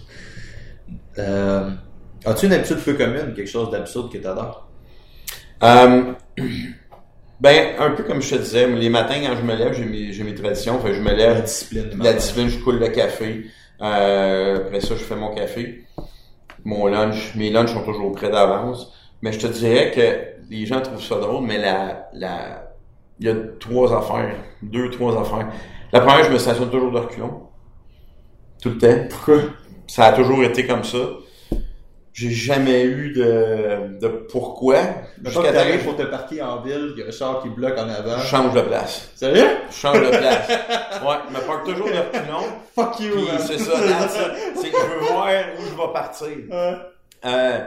Euh, As-tu une habitude peu commune, quelque chose d'absurde que t'adores? Euh, ben, un peu comme je te disais, les matins, quand je me lève, j'ai mes, mes traditions. Que je me La lève, discipline. du la matin. discipline, je coule le café. Euh, après ça, je fais mon café. Mon lunch, mes lunchs sont toujours prêts d'avance. Mais je te dirais que les gens trouvent ça drôle, mais la, la, il y a trois affaires. Deux, trois affaires. La première, je me stationne toujours de reculons. Tout le temps. Pourquoi? Ça a toujours été comme ça. J'ai jamais eu de, de pourquoi. Jusqu'à t'arrives pour te parquer en ville, il y a un char qui bloque en avant. je change de place. Sérieux? Je change de place. Ouais, je me parque toujours de reculons. Fuck you, c'est ça. C'est que je veux voir où je vais partir. Ouais. Euh,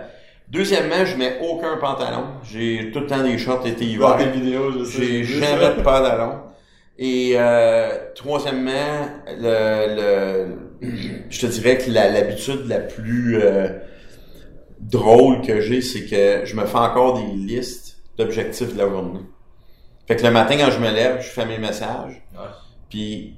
deuxièmement, je mets aucun pantalon. J'ai tout le temps des shorts été hiver. tes vidéos, je sais. J'ai jamais de pantalon. Et euh, troisièmement, le, le, je te dirais que l'habitude la plus euh, drôle que j'ai, c'est que je me fais encore des listes d'objectifs de la journée. Fait que le matin, quand je me lève, je fais mes messages, Ouais. puis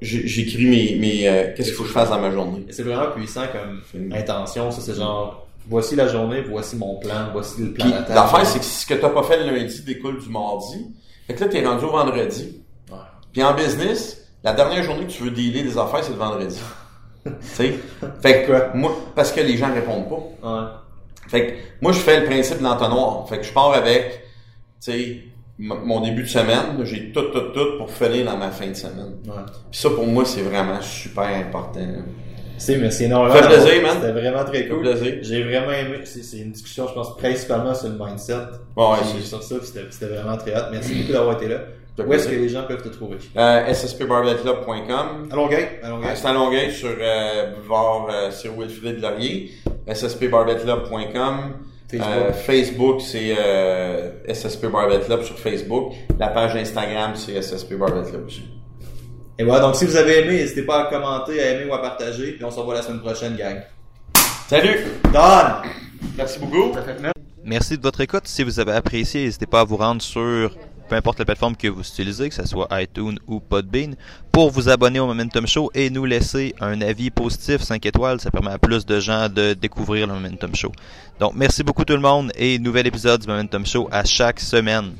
j'écris mes, mes euh, qu'est-ce qu'il faut que je fasse dans ma journée. C'est vraiment puissant comme intention. Ça, c'est genre, voici la journée, voici mon plan, voici le plan l'affaire, c'est que ce que t'as pas fait le lundi découle du mardi. Fait que là, t'es rendu au vendredi. Ouais. Puis en business, la dernière journée que tu veux dealer des affaires, c'est le vendredi. Tu sais? Fait que, moi, parce que les gens répondent pas. Ouais. Fait que, moi, je fais le principe de l'entonnoir. Fait que je pars avec, tu sais, mon début de semaine, j'ai tout, tout, tout pour finir dans ma fin de semaine. Ouais. Puis ça, pour moi, c'est vraiment super important. C'est, merci énormément. Ça fait plaisir, man. C'était vraiment très cool. J'ai vraiment aimé. C'est, c'est une discussion, je pense, principalement sur le mindset. Bon, ouais, c'est sur ça, c'était, c'était vraiment très hot. Merci beaucoup d'avoir été là. Où est-ce que les gens peuvent te trouver? Euh, sspbarbetteclub.com. À Longueuil. À Longueuil. C'est à Longueuil sur euh, boulevard euh, sur Wilfrid Laurier. sspbarbetteclub.com. Facebook. Euh, Facebook, c'est euh, SSP Barbet Club sur Facebook. La page Instagram, c'est SSP Barbet Club aussi. Et voilà, donc si vous avez aimé, n'hésitez pas à commenter, à aimer ou à partager. Puis on se revoit la semaine prochaine, gang. Salut! Don! Merci beaucoup. Merci de votre écoute. Si vous avez apprécié, n'hésitez pas à vous rendre sur peu importe la plateforme que vous utilisez, que ce soit iTunes ou Podbean, pour vous abonner au Momentum Show et nous laisser un avis positif 5 étoiles. Ça permet à plus de gens de découvrir le Momentum Show. Donc, merci beaucoup tout le monde et nouvel épisode du Momentum Show à chaque semaine.